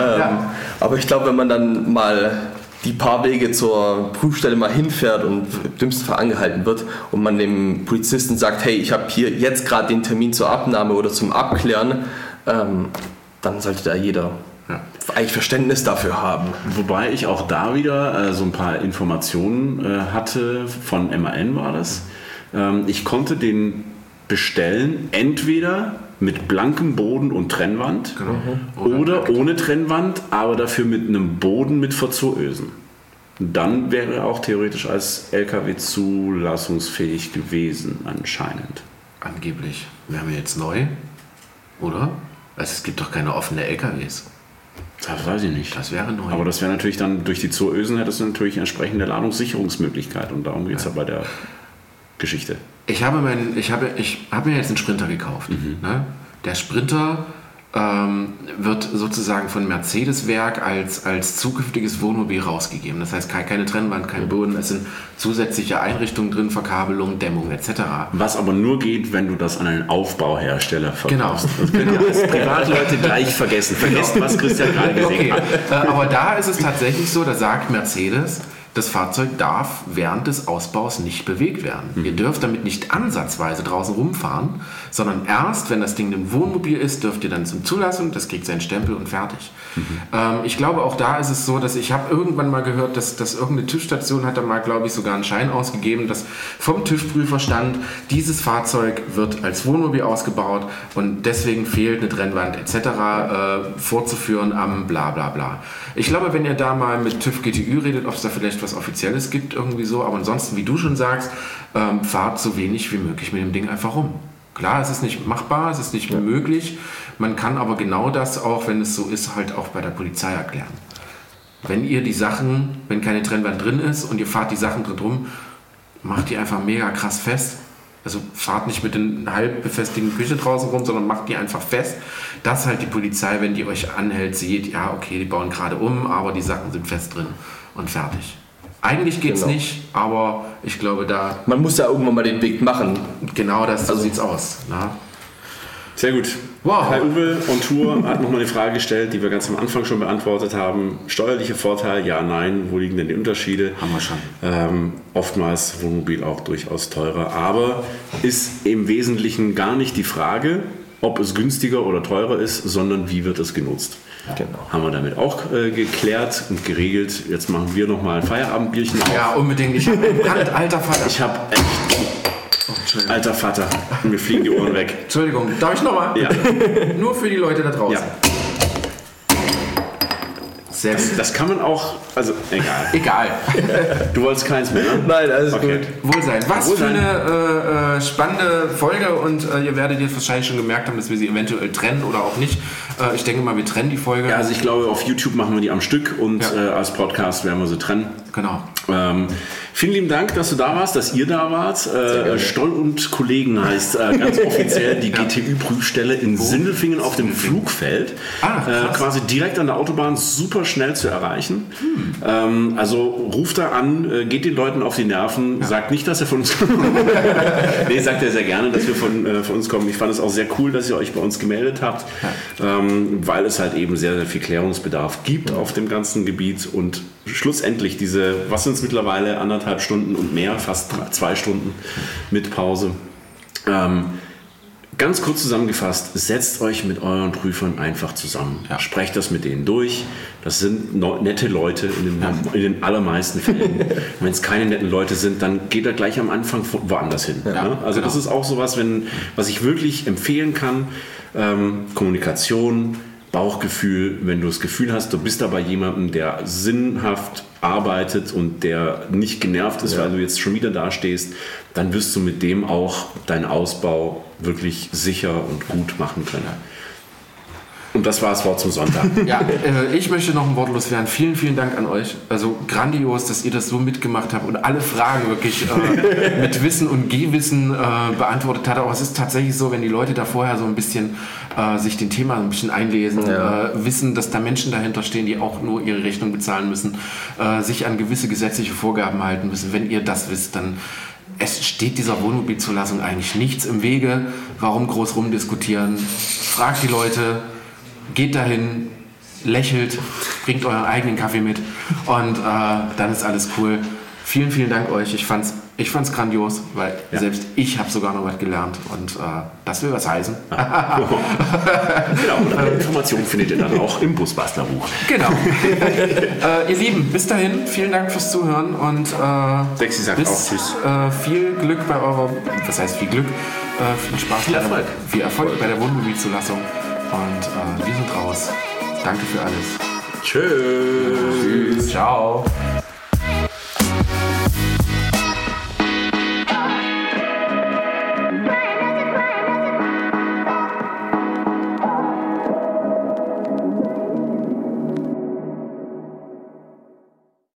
ähm, aber ich glaube, wenn man dann mal die paar Wege zur Prüfstelle mal hinfährt und Fall angehalten wird und man dem Polizisten sagt, hey, ich habe hier jetzt gerade den Termin zur Abnahme oder zum Abklären, ähm, dann sollte da jeder ja. eigentlich Verständnis dafür haben. Wobei ich auch da wieder äh, so ein paar Informationen äh, hatte, von MAN war das. Ähm, ich konnte den bestellen, entweder mit blankem Boden und Trennwand genau. Mhm. oder, oder ohne Trennwand, aber dafür mit einem Boden mit Verzurösen. Dann wäre er auch theoretisch als LKW zulassungsfähig gewesen, anscheinend. Angeblich. Wären wir jetzt neu? Oder? Also es gibt doch keine offenen LKWs. Das weiß ich nicht. Das wäre neu. Aber das wäre natürlich dann durch die Zurösen hättest du natürlich entsprechende Ladungssicherungsmöglichkeit und darum geht es ja. ja bei der Geschichte. Ich habe, mein, ich habe, ich habe mir jetzt einen Sprinter gekauft. Mhm. Ne? Der Sprinter ähm, wird sozusagen von Mercedes-Werk als, als zukünftiges Wohnmobil rausgegeben. Das heißt, keine Trennwand, kein Boden, es sind zusätzliche Einrichtungen drin, Verkabelung, Dämmung etc. Was aber nur geht, wenn du das an einen Aufbauhersteller verkaufst. Genau. Das können ja als Privatleute gleich vergessen. Vergesst, was Christian gerade gesagt okay. hat. Äh, aber da ist es tatsächlich so, da sagt Mercedes, das Fahrzeug darf während des Ausbaus nicht bewegt werden. Mhm. Ihr dürft damit nicht ansatzweise draußen rumfahren, sondern erst, wenn das Ding ein Wohnmobil ist, dürft ihr dann zum Zulassung, das kriegt seinen Stempel und fertig. Mhm. Ähm, ich glaube, auch da ist es so, dass ich habe irgendwann mal gehört, dass, dass irgendeine TÜV-Station hat da mal, glaube ich, sogar einen Schein ausgegeben, dass vom TÜV-Prüfer stand, dieses Fahrzeug wird als Wohnmobil ausgebaut und deswegen fehlt eine Trennwand etc. Äh, vorzuführen am bla bla bla. Ich glaube, wenn ihr da mal mit TÜV GTÜ redet, ob es da vielleicht was Offizielles gibt, irgendwie so. Aber ansonsten, wie du schon sagst, ähm, fahrt so wenig wie möglich mit dem Ding einfach rum. Klar, es ist nicht machbar, es ist nicht ja. möglich. Man kann aber genau das auch, wenn es so ist, halt auch bei der Polizei erklären. Wenn ihr die Sachen, wenn keine Trennwand drin ist und ihr fahrt die Sachen drin rum, macht die einfach mega krass fest. Also fahrt nicht mit den halb befestigten Küche draußen rum, sondern macht die einfach fest, dass halt die Polizei, wenn die euch anhält, sieht, ja, okay, die bauen gerade um, aber die Sachen sind fest drin und fertig. Eigentlich geht es genau. nicht, aber ich glaube, da. Man muss ja irgendwann mal den Weg machen. Genau das, so also, sieht's aus. Na? Sehr gut. Wow. Kai Uwe on Tour hat nochmal eine Frage gestellt, die wir ganz am Anfang schon beantwortet haben. Steuerliche Vorteil, ja, nein. Wo liegen denn die Unterschiede? Haben wir schon. Ähm, oftmals Wohnmobil auch durchaus teurer. Aber ist im Wesentlichen gar nicht die Frage, ob es günstiger oder teurer ist, sondern wie wird es genutzt. Genau. Haben wir damit auch äh, geklärt und geregelt. Jetzt machen wir nochmal ein Feierabendbierchen auf. Ja, unbedingt. Ich habe alter Vater. Ich habe echt Alter Vater, mir fliegen die Ohren weg. Entschuldigung, darf ich nochmal? Ja. Nur für die Leute da draußen. Ja. Sehr das, das kann man auch, also egal. Egal. Du wolltest keins mehr, ne? Nein, alles okay. gut. Wohlsein. Was Wohlsein. für eine äh, äh, spannende Folge und äh, ihr werdet jetzt wahrscheinlich schon gemerkt haben, dass wir sie eventuell trennen oder auch nicht. Äh, ich denke mal, wir trennen die Folge. Ja, also ich glaube, auf YouTube machen wir die am Stück und ja. Äh, als Podcast werden wir sie trennen. Genau. Ähm, Vielen lieben Dank, dass du da warst, dass ihr da wart. Äh, Stoll und Kollegen heißt äh, ganz offiziell die ja. GTÜ-Prüfstelle in? Sindelfingen auf dem Flugfeld. Ah, äh, quasi direkt an der Autobahn, super schnell zu erreichen. Hm. Ähm, also ruft da an, äh, geht den Leuten auf die Nerven, ja. sagt nicht, dass ihr von uns kommt. nee, sagt er sehr gerne, dass wir von, äh, von uns kommen. Ich fand es auch sehr cool, dass ihr euch bei uns gemeldet habt, ja. ähm, weil es halt eben sehr, sehr viel Klärungsbedarf gibt auf dem ganzen Gebiet und schlussendlich diese, was sind es mittlerweile, anderthalb Stunden und mehr, fast zwei Stunden mit Pause. Ähm, ganz kurz zusammengefasst, setzt euch mit euren Prüfern einfach zusammen. Ja. Sprecht das mit denen durch. Das sind nette Leute in den, ja. in den allermeisten Fällen. wenn es keine netten Leute sind, dann geht er gleich am Anfang woanders hin. Ja, ne? Also genau. das ist auch sowas, wenn, was ich wirklich empfehlen kann. Ähm, Kommunikation, Bauchgefühl, wenn du das Gefühl hast, du bist aber jemandem, der sinnhaft arbeitet und der nicht genervt ist, ja. weil du jetzt schon wieder dastehst, dann wirst du mit dem auch deinen Ausbau wirklich sicher und gut machen können. Und das war das Wort zum Sonntag. Ja, äh, ich möchte noch ein Wort loswerden. Vielen, vielen Dank an euch. Also grandios, dass ihr das so mitgemacht habt und alle Fragen wirklich äh, mit Wissen und Gehwissen äh, beantwortet habt. Aber es ist tatsächlich so, wenn die Leute da vorher so ein bisschen äh, sich den Thema ein bisschen einlesen, ja. Äh, wissen, dass da Menschen dahinter stehen, die auch nur ihre Rechnung bezahlen müssen, äh, sich an gewisse gesetzliche Vorgaben halten müssen. Wenn ihr das wisst, dann es steht dieser Wohnmobilzulassung eigentlich nichts im Wege. Warum groß rumdiskutieren? Fragt die Leute, geht dahin, lächelt, bringt euren eigenen Kaffee mit und äh, dann ist alles cool. Vielen, vielen Dank euch. Ich fand's, ich fand's grandios, weil ja. selbst ich habe sogar noch was gelernt und äh, das will was heißen. genau, und alle Informationen findet ihr dann auch im Busbastlerbuch. Genau. äh, ihr Lieben, bis dahin, vielen Dank fürs Zuhören und äh, Dexi sagt bis, auch Tschüss. Äh, viel Glück bei eurer, was heißt viel Glück, äh, viel Spaß, viel Erfolg. viel Erfolg bei der Wohnmobilzulassung. Und äh, wir sind raus. Danke für alles. Tschüss. Tschüss. Ciao.